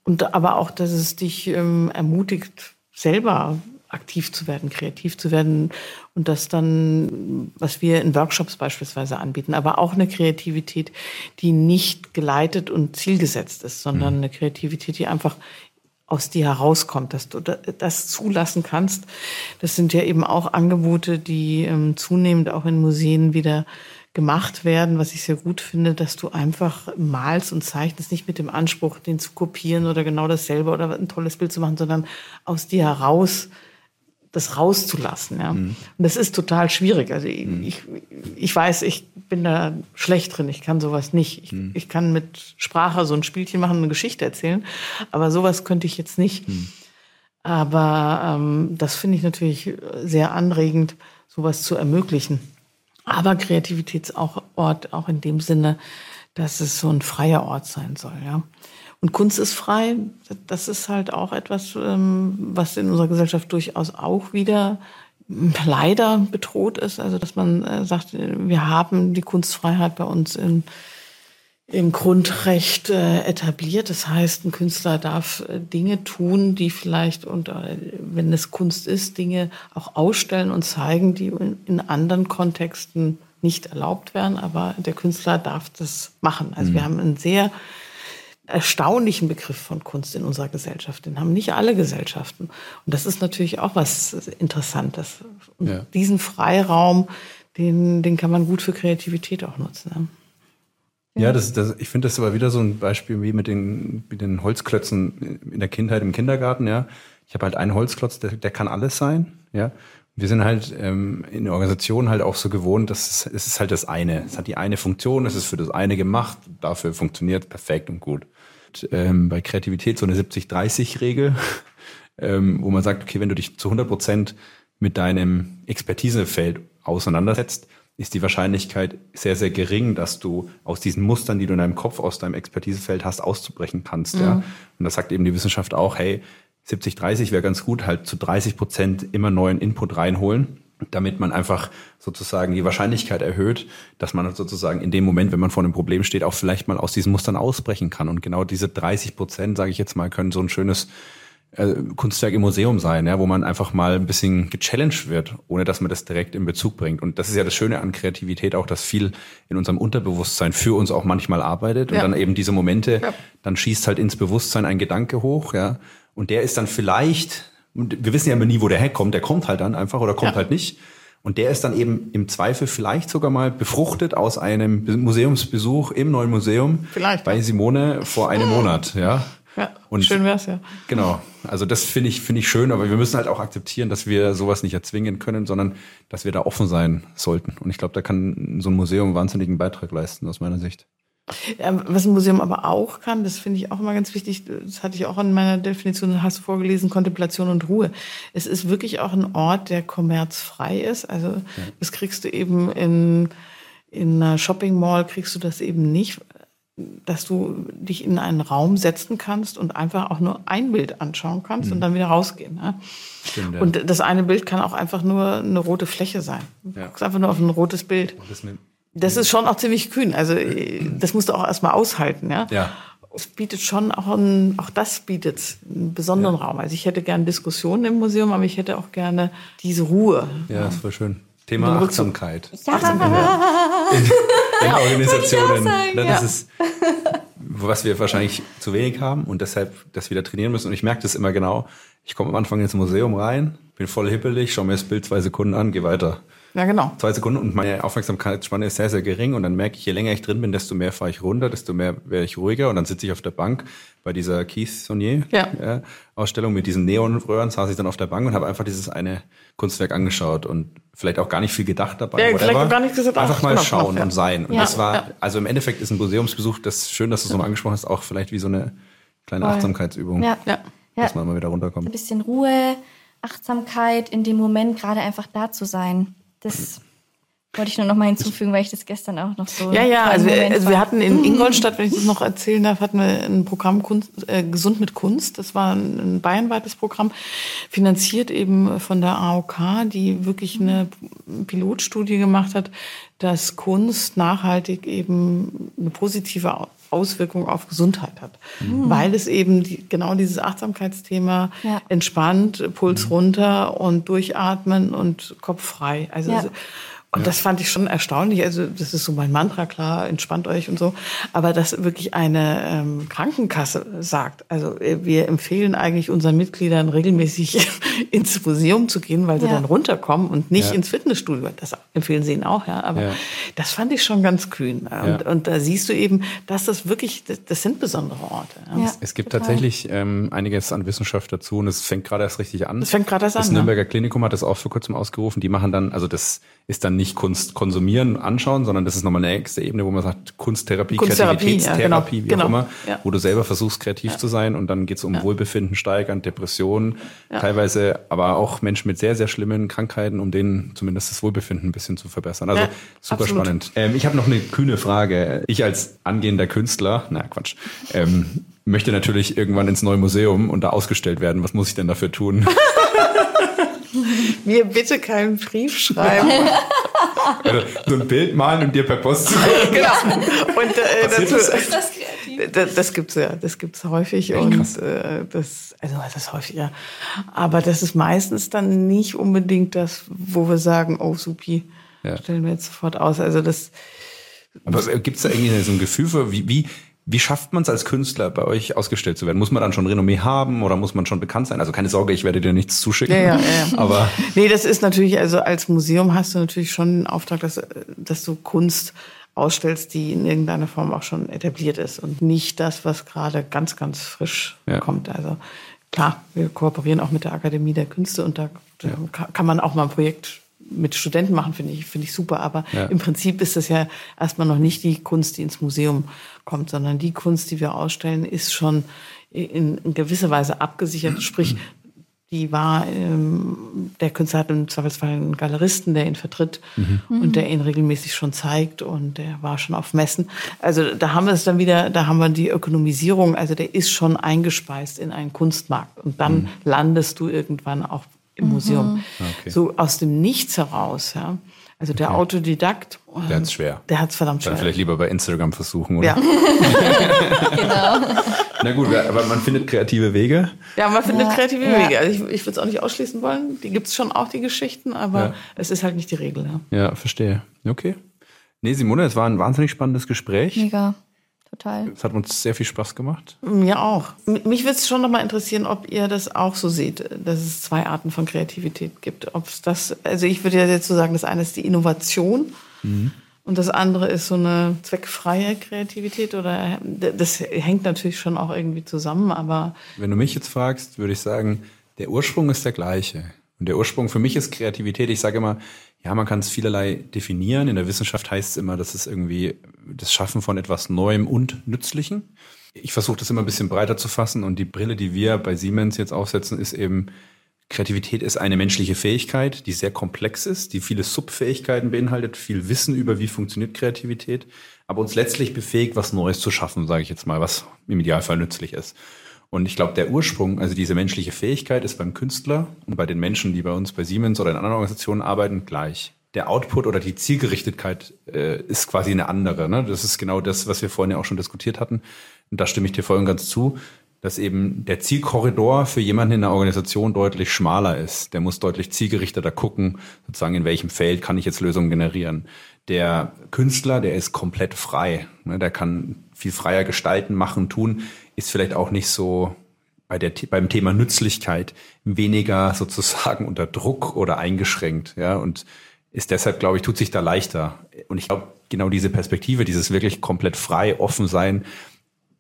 und aber auch, dass es dich ähm, ermutigt, selber aktiv zu werden, kreativ zu werden und das dann, was wir in Workshops beispielsweise anbieten, aber auch eine Kreativität, die nicht geleitet und zielgesetzt ist, sondern mhm. eine Kreativität, die einfach aus dir herauskommt, dass du das zulassen kannst. Das sind ja eben auch Angebote, die ähm, zunehmend auch in Museen wieder gemacht werden, was ich sehr gut finde, dass du einfach malst und zeichnest, nicht mit dem Anspruch, den zu kopieren oder genau dasselbe oder ein tolles Bild zu machen, sondern aus dir heraus das rauszulassen. Ja. Mhm. Und das ist total schwierig. Also ich, mhm. ich, ich, weiß, ich bin da schlecht drin. Ich kann sowas nicht. Ich, mhm. ich, kann mit Sprache so ein Spielchen machen, eine Geschichte erzählen, aber sowas könnte ich jetzt nicht. Mhm. Aber ähm, das finde ich natürlich sehr anregend, sowas zu ermöglichen. Aber Kreativitätsort auch in dem Sinne, dass es so ein freier Ort sein soll. Ja. Und Kunst ist frei, das ist halt auch etwas, ähm, was in unserer Gesellschaft durchaus auch wieder leider bedroht ist. Also dass man äh, sagt, wir haben die Kunstfreiheit bei uns in, im Grundrecht äh, etabliert. Das heißt, ein Künstler darf äh, Dinge tun, die vielleicht, und wenn es Kunst ist, Dinge auch ausstellen und zeigen, die in anderen Kontexten nicht erlaubt werden. Aber der Künstler darf das machen. Also mhm. wir haben ein sehr erstaunlichen Begriff von Kunst in unserer Gesellschaft. Den haben nicht alle Gesellschaften. Und das ist natürlich auch was Interessantes. Und ja. diesen Freiraum, den, den kann man gut für Kreativität auch nutzen. Ja, ja das, das, ich finde das aber wieder so ein Beispiel wie mit den, mit den Holzklötzen in der Kindheit im Kindergarten. Ja, ich habe halt einen Holzklotz, der, der kann alles sein. Ja, wir sind halt ähm, in der Organisation halt auch so gewohnt, dass es, es ist halt das eine. Es hat die eine Funktion, es ist für das eine gemacht, dafür funktioniert perfekt und gut. Und, ähm, bei Kreativität so eine 70-30-Regel, [LAUGHS] ähm, wo man sagt, okay, wenn du dich zu 100 Prozent mit deinem Expertisefeld auseinandersetzt, ist die Wahrscheinlichkeit sehr, sehr gering, dass du aus diesen Mustern, die du in deinem Kopf aus deinem Expertisefeld hast, auszubrechen kannst. Mhm. Ja? Und das sagt eben die Wissenschaft auch, hey, 70, 30 wäre ganz gut, halt zu 30 Prozent immer neuen Input reinholen, damit man einfach sozusagen die Wahrscheinlichkeit erhöht, dass man sozusagen in dem Moment, wenn man vor einem Problem steht, auch vielleicht mal aus diesen Mustern ausbrechen kann. Und genau diese 30 Prozent, sage ich jetzt mal, können so ein schönes äh, Kunstwerk im Museum sein, ja, wo man einfach mal ein bisschen gechallenged wird, ohne dass man das direkt in Bezug bringt. Und das ist ja das Schöne an Kreativität auch, dass viel in unserem Unterbewusstsein für uns auch manchmal arbeitet und ja. dann eben diese Momente, ja. dann schießt halt ins Bewusstsein ein Gedanke hoch, ja, und der ist dann vielleicht, und wir wissen ja immer nie, wo der herkommt, der kommt halt dann einfach oder kommt ja. halt nicht. Und der ist dann eben im Zweifel vielleicht sogar mal befruchtet aus einem Museumsbesuch im neuen Museum vielleicht, bei Simone vor einem Monat, ja. Ja, und schön wär's ja. Genau. Also das finde ich finde ich schön, aber wir müssen halt auch akzeptieren, dass wir sowas nicht erzwingen können, sondern dass wir da offen sein sollten. Und ich glaube, da kann so ein Museum einen wahnsinnigen Beitrag leisten aus meiner Sicht. Was ein Museum aber auch kann, das finde ich auch immer ganz wichtig, das hatte ich auch in meiner Definition, hast du vorgelesen, Kontemplation und Ruhe. Es ist wirklich auch ein Ort, der kommerzfrei ist. Also das kriegst du eben in, in einer Shopping Mall, kriegst du das eben nicht, dass du dich in einen Raum setzen kannst und einfach auch nur ein Bild anschauen kannst mhm. und dann wieder rausgehen. Ne? Stimmt, ja. Und das eine Bild kann auch einfach nur eine rote Fläche sein. Du ja. guckst einfach nur auf ein rotes Bild. Das das ist schon auch ziemlich kühn. Also das musst du auch erstmal aushalten, ja. Ja. Es bietet schon auch ein, auch das bietet einen besonderen ja. Raum. Also ich hätte gerne Diskussionen im Museum, aber ich hätte auch gerne diese Ruhe. Ja, das war schön. Thema Achtsamkeit. Ja. Achtsamkeit. In, in Organisationen. Sagen, das ja. ist, was wir wahrscheinlich zu wenig haben und deshalb das wieder trainieren müssen. Und ich merke das immer genau. Ich komme am Anfang ins Museum rein, bin voll hippelig, schaue mir das Bild zwei Sekunden an, gehe weiter. Ja, genau. Zwei Sekunden und meine Aufmerksamkeitsspanne ist sehr, sehr gering und dann merke ich, je länger ich drin bin, desto mehr fahre ich runter, desto mehr werde ich ruhiger und dann sitze ich auf der Bank bei dieser Keith Saunier ja. mit diesen Neonröhren, saß ich dann auf der Bank und habe einfach dieses eine Kunstwerk angeschaut und vielleicht auch gar nicht viel gedacht dabei. Ja, vielleicht auch gar nicht gesagt, einfach mal genau, schauen genau, und sein. Und ja, das war, also im Endeffekt ist ein Museumsbesuch, das schön, dass du es nochmal angesprochen hast, auch vielleicht wie so eine kleine Voll. Achtsamkeitsübung. Ja. Ja. Dass man mal wieder runterkommt. Ein bisschen Ruhe, Achtsamkeit in dem Moment gerade einfach da zu sein. Das wollte ich nur noch mal hinzufügen, weil ich das gestern auch noch so. Ja, ja, also, wir, also wir hatten in Ingolstadt, wenn ich das noch erzählen darf, hatten wir ein Programm Kunst, äh, Gesund mit Kunst. Das war ein bayernweites Programm, finanziert eben von der AOK, die wirklich eine Pilotstudie gemacht hat, dass Kunst nachhaltig eben eine positive Auswirkung auf Gesundheit hat. Mhm. Weil es eben die, genau dieses Achtsamkeitsthema ja. entspannt, Puls mhm. runter und durchatmen und Kopf frei. Also ja. Und das fand ich schon erstaunlich. Also das ist so mein Mantra, klar, entspannt euch und so. Aber dass wirklich eine ähm, Krankenkasse sagt, also äh, wir empfehlen eigentlich unseren Mitgliedern regelmäßig [LAUGHS] ins Museum zu gehen, weil sie Ja. dann runterkommen und nicht Ja. ins Fitnessstudio. Das empfehlen sie ihnen auch, ja. Aber Ja. das fand ich schon ganz kühn. Und, und da siehst du eben, dass das wirklich, das, das sind besondere Orte. Ja. Ja. Es gibt Total. tatsächlich ähm, einiges an Wissenschaft dazu und es fängt gerade erst richtig an. Das fängt gerade erst Das an, ne? Nürnberger Klinikum hat das auch vor kurzem ausgerufen. Die machen dann, also das ist dann nicht Kunst konsumieren, anschauen, sondern das ist nochmal eine nächste Ebene, wo man sagt Kunsttherapie, Kunsttherapie, Kreativitätstherapie, ja, genau, wie auch genau, immer, ja. wo du selber versuchst, kreativ zu sein und dann geht es um Wohlbefinden steigern, Depressionen, teilweise aber auch Menschen mit sehr, sehr schlimmen Krankheiten, um denen zumindest das Wohlbefinden ein bisschen zu verbessern. Also Ja, super absolut. spannend. Ähm, ich habe noch eine kühne Frage. Ich als angehender Künstler, na Quatsch, ähm, möchte natürlich irgendwann ins neue Museum und da ausgestellt werden. Was muss ich denn dafür tun? [LAUGHS] Mir bitte keinen Brief schreiben. [LAUGHS] [LAUGHS] Also, so ein Bild malen und dir per Post zu [LAUGHS] genau. Und äh, dazu, das? Ist das kreativ? Das, gibt's ja, das gibt's häufig und äh, das, also das ist häufiger. Aber das ist meistens dann nicht unbedingt das, wo wir sagen, oh supi, Ja. stellen wir jetzt sofort aus. Also das, Aber gibt es da irgendwie so ein Gefühl für, wie, wie, wie schafft man es als Künstler, bei euch ausgestellt zu werden? Muss man dann schon Renommee haben oder muss man schon bekannt sein? Also keine Sorge, ich werde dir nichts zuschicken. Ja, ja, ja, ja. Aber nee, das ist natürlich, also als Museum hast du natürlich schon den Auftrag, dass, dass du Kunst ausstellst, die in irgendeiner Form auch schon etabliert ist und nicht das, was gerade ganz, ganz frisch Ja. kommt. Also klar, wir kooperieren auch mit der Akademie der Künste und da, ka- kann man auch mal ein Projekt mit Studenten machen, finde ich, finde ich super. Aber Ja. im Prinzip ist das ja erstmal noch nicht die Kunst, die ins Museum kommt, sondern die Kunst, die wir ausstellen, ist schon in, in gewisser Weise abgesichert. Sprich, die war, ähm, der Künstler hat im Zweifelsfall einen Galeristen, der ihn vertritt und der ihn regelmäßig schon zeigt und der war schon auf Messen. Also da haben wir es dann wieder, da haben wir die Ökonomisierung, also der ist schon eingespeist in einen Kunstmarkt und dann landest du irgendwann auch im Museum. Okay. So aus dem Nichts heraus, ja. Also der Autodidakt, der hat's schwer. der hat's verdammt Dann schwer. vielleicht lieber bei Instagram versuchen, oder? Ja. [LAUGHS] Na gut, aber man findet kreative Wege. ja, man findet Ja, kreative ja. Wege. Also ich, ich würde es auch nicht ausschließen wollen. Die gibt's schon auch, die Geschichten, aber Ja. es ist halt nicht die Regel. Ja. Ja, verstehe. Okay. Nee, Simone, es war ein wahnsinnig spannendes Gespräch. Mega. Total. Es hat uns sehr viel Spaß gemacht. Mir auch. Mich würde es schon noch mal interessieren, ob ihr das auch so seht, dass es zwei Arten von Kreativität gibt. Ob es das, also ich würde ja jetzt so sagen, das eine ist die Innovation und das andere ist so eine zweckfreie Kreativität oder das hängt natürlich schon auch irgendwie zusammen, aber Wenn du mich jetzt fragst, würde ich sagen, der Ursprung ist der gleiche. Und der Ursprung für mich ist Kreativität. Ich sage immer, ja, man kann es vielerlei definieren. In der Wissenschaft heißt es immer, das ist irgendwie das Schaffen von etwas Neuem und Nützlichem. Ich versuche das immer ein bisschen breiter zu fassen und die Brille, die wir bei Siemens jetzt aufsetzen, ist eben, Kreativität ist eine menschliche Fähigkeit, die sehr komplex ist, die viele Subfähigkeiten beinhaltet, viel Wissen über, wie funktioniert Kreativität, aber uns letztlich befähigt, was Neues zu schaffen, sage ich jetzt mal, was im Idealfall nützlich ist. Und ich glaube, der Ursprung, also diese menschliche Fähigkeit, ist beim Künstler und bei den Menschen, die bei uns bei Siemens oder in anderen Organisationen arbeiten, gleich. Der Output oder die Zielgerichtetkeit äh, ist quasi eine andere. Ne? Das ist genau das, was wir vorhin ja auch schon diskutiert hatten. Und da stimme ich dir voll und ganz zu, dass eben der Zielkorridor für jemanden in einer Organisation deutlich schmaler ist. Der muss deutlich zielgerichteter gucken, sozusagen in welchem Feld kann ich jetzt Lösungen generieren. Der Künstler, der ist komplett frei. Ne? Der kann viel freier gestalten, machen, tun, ist vielleicht auch nicht so bei der, beim Thema Nützlichkeit weniger [LAUGHS] sozusagen unter Druck oder eingeschränkt, ja, und ist deshalb, glaube ich, tut sich da leichter. Und ich glaube, genau diese Perspektive, dieses wirklich komplett frei, offen sein,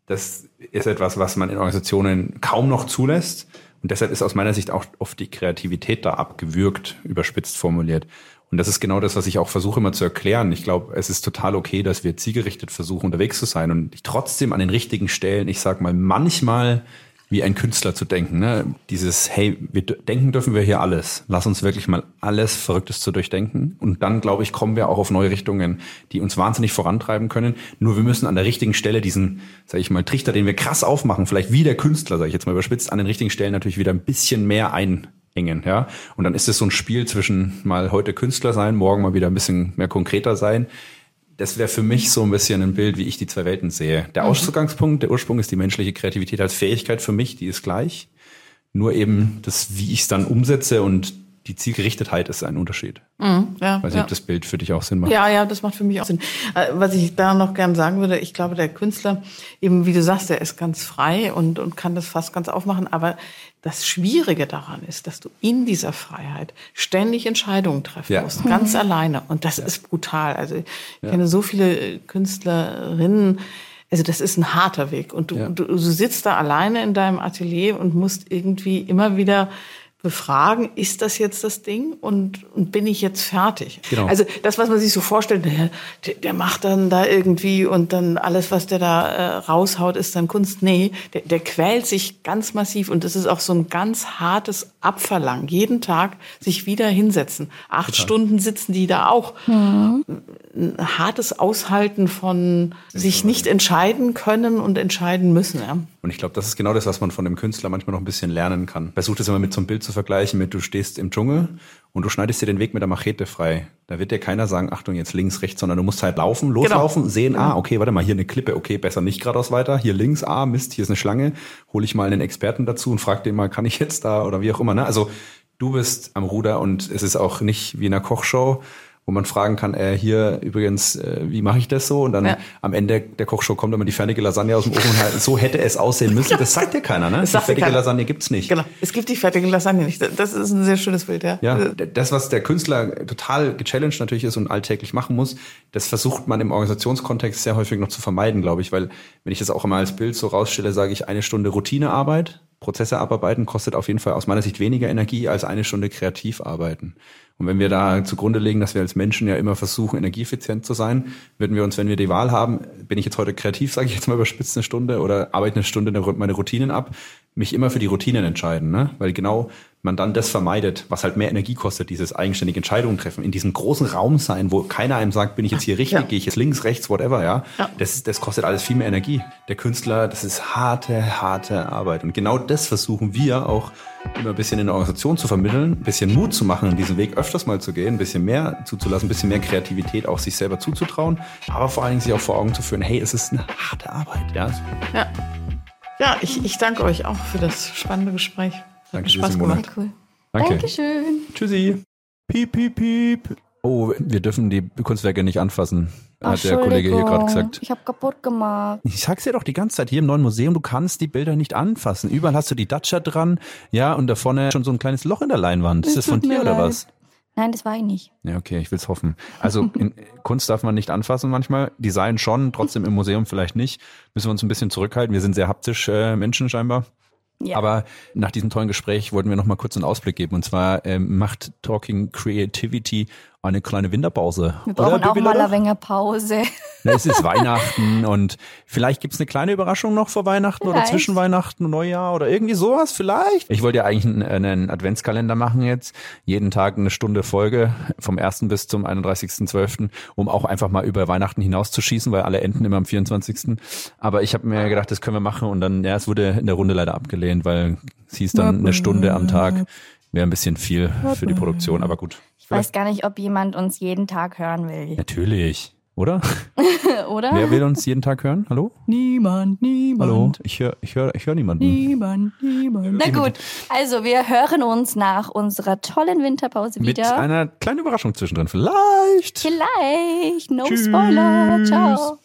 das ist etwas, was man in Organisationen kaum noch zulässt. Und deshalb ist aus meiner Sicht auch oft die Kreativität da abgewürgt, überspitzt formuliert. Und das ist genau das, was ich auch versuche immer zu erklären. Ich glaube, es ist total okay, dass wir zielgerichtet versuchen, unterwegs zu sein und trotzdem an den richtigen Stellen, ich sag mal, manchmal wie ein Künstler zu denken. Ne? Dieses, hey, wir denken dürfen wir hier alles. Lass uns wirklich mal alles Verrücktes zu durchdenken. Und dann, glaube ich, kommen wir auch auf neue Richtungen, die uns wahnsinnig vorantreiben können. Nur wir müssen an der richtigen Stelle diesen, sage ich mal, Trichter, den wir krass aufmachen, vielleicht wie der Künstler, sage ich jetzt mal überspitzt, an den richtigen Stellen natürlich wieder ein bisschen mehr einengen. Ja? Und dann ist es so ein Spiel zwischen mal heute Künstler sein, morgen mal wieder ein bisschen mehr konkreter sein das wäre für mich so ein bisschen ein Bild, wie ich die zwei Welten sehe. Der Ausgangspunkt, der Ursprung ist die menschliche Kreativität als Fähigkeit für mich, die ist gleich. Nur eben das, wie ich es dann umsetze und die Zielgerichtetheit ist ein Unterschied. Mhm, ja, Weiß nicht, ja. ob das Bild für dich auch Sinn macht. Ja, ja, das macht für mich auch Sinn. Äh, Was ich da noch gern sagen würde, ich glaube, der Künstler, eben wie du sagst, der ist ganz frei und, und kann das fast ganz aufmachen. Aber das Schwierige daran ist, dass du in dieser Freiheit ständig Entscheidungen treffen Ja. musst, ganz alleine. Und das ist brutal. Also ich kenne so viele Künstlerinnen, also das ist ein harter Weg. Und du, Ja. du, du sitzt da alleine in deinem Atelier und musst irgendwie immer wieder befragen, ist das jetzt das Ding und, und bin ich jetzt fertig? Genau. Also das, was man sich so vorstellt, der, der, macht dann da irgendwie und dann alles, was der da äh, raushaut, ist dann Kunst. Nee, der, der quält sich ganz massiv und das ist auch so ein ganz hartes Abverlangen. Jeden Tag sich wieder hinsetzen. Acht Stunden sitzen die da auch. Ein hartes Aushalten von sich nicht entscheiden können und entscheiden müssen. Ja. Und ich glaube, das ist genau das, was man von dem Künstler manchmal noch ein bisschen lernen kann. Versuch das immer mit so einem Bild zu vergleichen mit, du stehst im Dschungel und du schneidest dir den Weg mit der Machete frei. Da wird dir keiner sagen, Achtung, jetzt links, rechts, sondern du musst halt laufen, loslaufen, sehen, ah, okay, warte mal, hier eine Klippe, okay, besser nicht geradeaus weiter, hier links, ah, Mist, hier ist eine Schlange, hole ich mal einen Experten dazu und frag den mal, kann ich jetzt da oder wie auch immer. Ne? Also du bist am Ruder und es ist auch nicht wie in einer Kochshow, wo man fragen kann, äh, hier übrigens, äh, wie mache ich das so? Und dann Ja. am Ende der Kochshow kommt immer die fertige Lasagne aus dem Ofen und halt, so hätte es aussehen müssen. Das sagt dir keiner, ne? Die sagt dir fertige keiner. Lasagne gibt's nicht. Genau. Es gibt die fertige Lasagne nicht. Das ist ein sehr schönes Bild, ja. Ja, das, was der Künstler total gechallenged natürlich ist und alltäglich machen muss, das versucht man im Organisationskontext sehr häufig noch zu vermeiden, glaube ich, weil wenn ich das auch immer als Bild so rausstelle, sage ich, eine Stunde Routinearbeit, Prozesse abarbeiten, kostet auf jeden Fall aus meiner Sicht weniger Energie als eine Stunde kreativ arbeiten. Und wenn wir da zugrunde legen, dass wir als Menschen ja immer versuchen, energieeffizient zu sein, würden wir uns, wenn wir die Wahl haben, bin ich jetzt heute kreativ, sage ich jetzt mal überspitzt eine Stunde oder arbeite eine Stunde meine Routinen ab, mich immer für die Routinen entscheiden, ne? Weil genau man dann das vermeidet, was halt mehr Energie kostet, dieses eigenständige Entscheidungen treffen, in diesem großen Raum sein, wo keiner einem sagt, bin ich jetzt hier richtig, Ja. gehe ich jetzt links, rechts, whatever, ja. Ja. Das, das kostet alles viel mehr Energie. Der Künstler, das ist harte, harte Arbeit. Und genau das versuchen wir auch immer ein bisschen in der Organisation zu vermitteln, ein bisschen Mut zu machen, diesen Weg öfters mal zu gehen, ein bisschen mehr zuzulassen, ein bisschen mehr Kreativität auch sich selber zuzutrauen, aber vor allen Dingen sich auch vor Augen zu führen, hey, es ist eine harte Arbeit, ja. Ja, ja ich, ich danke euch auch für das spannende Gespräch. Danke Spaß gemacht. Cool. Danke. Dankeschön. Tschüssi. Piep, piep, piep. Oh, wir dürfen die Kunstwerke nicht anfassen, hat der Kollege hier gerade gesagt. Ich habe kaputt gemacht. Ich sag's dir doch die ganze Zeit hier im neuen Museum, du kannst die Bilder nicht anfassen. Überall hast du die Datscha dran, ja, und da vorne schon so ein kleines Loch in der Leinwand. Ist das von dir oder leid. was? Nein, das war ich nicht. Ja, okay, ich will's hoffen. Also in, Kunst darf man nicht anfassen manchmal, Design schon, trotzdem im Museum vielleicht nicht. Müssen wir uns ein bisschen zurückhalten. Wir sind sehr haptisch äh, Menschen scheinbar. Ja. Aber nach diesem tollen Gespräch wollten wir noch mal kurz einen Ausblick geben. Und zwar ähm, macht Talking Creativity eine kleine Winterpause. wir brauchen Oder, auch mal oder? eine Wenger Pause. [LAUGHS] Na, Es ist Weihnachten und vielleicht gibt's eine kleine Überraschung noch vor Weihnachten oder Vielleicht. zwischen Weihnachten und Neujahr oder irgendwie sowas vielleicht. Ich wollte ja eigentlich einen, einen Adventskalender machen jetzt. Jeden Tag eine Stunde Folge vom 1. bis zum 31.12., um auch einfach mal über Weihnachten hinauszuschießen, weil alle enden immer am 24. Aber ich habe mir gedacht, das können wir machen und dann, ja, es wurde in der Runde leider abgelehnt, weil es hieß dann eine Stunde am Tag. Wäre ein bisschen viel für die Produktion, aber gut. Ich weiß gar nicht, ob jemand uns jeden Tag hören will. Natürlich, oder? [LAUGHS] Oder? Wer will uns jeden Tag hören? Hallo? Niemand, niemand. Hallo? Ich höre ich hör, ich hör niemanden. Niemand, niemand. Na gut, also wir hören uns nach unserer tollen Winterpause Mit wieder. einer kleinen Überraschung zwischendrin. Vielleicht. Vielleicht. No Tschüss. Spoiler. Ciao.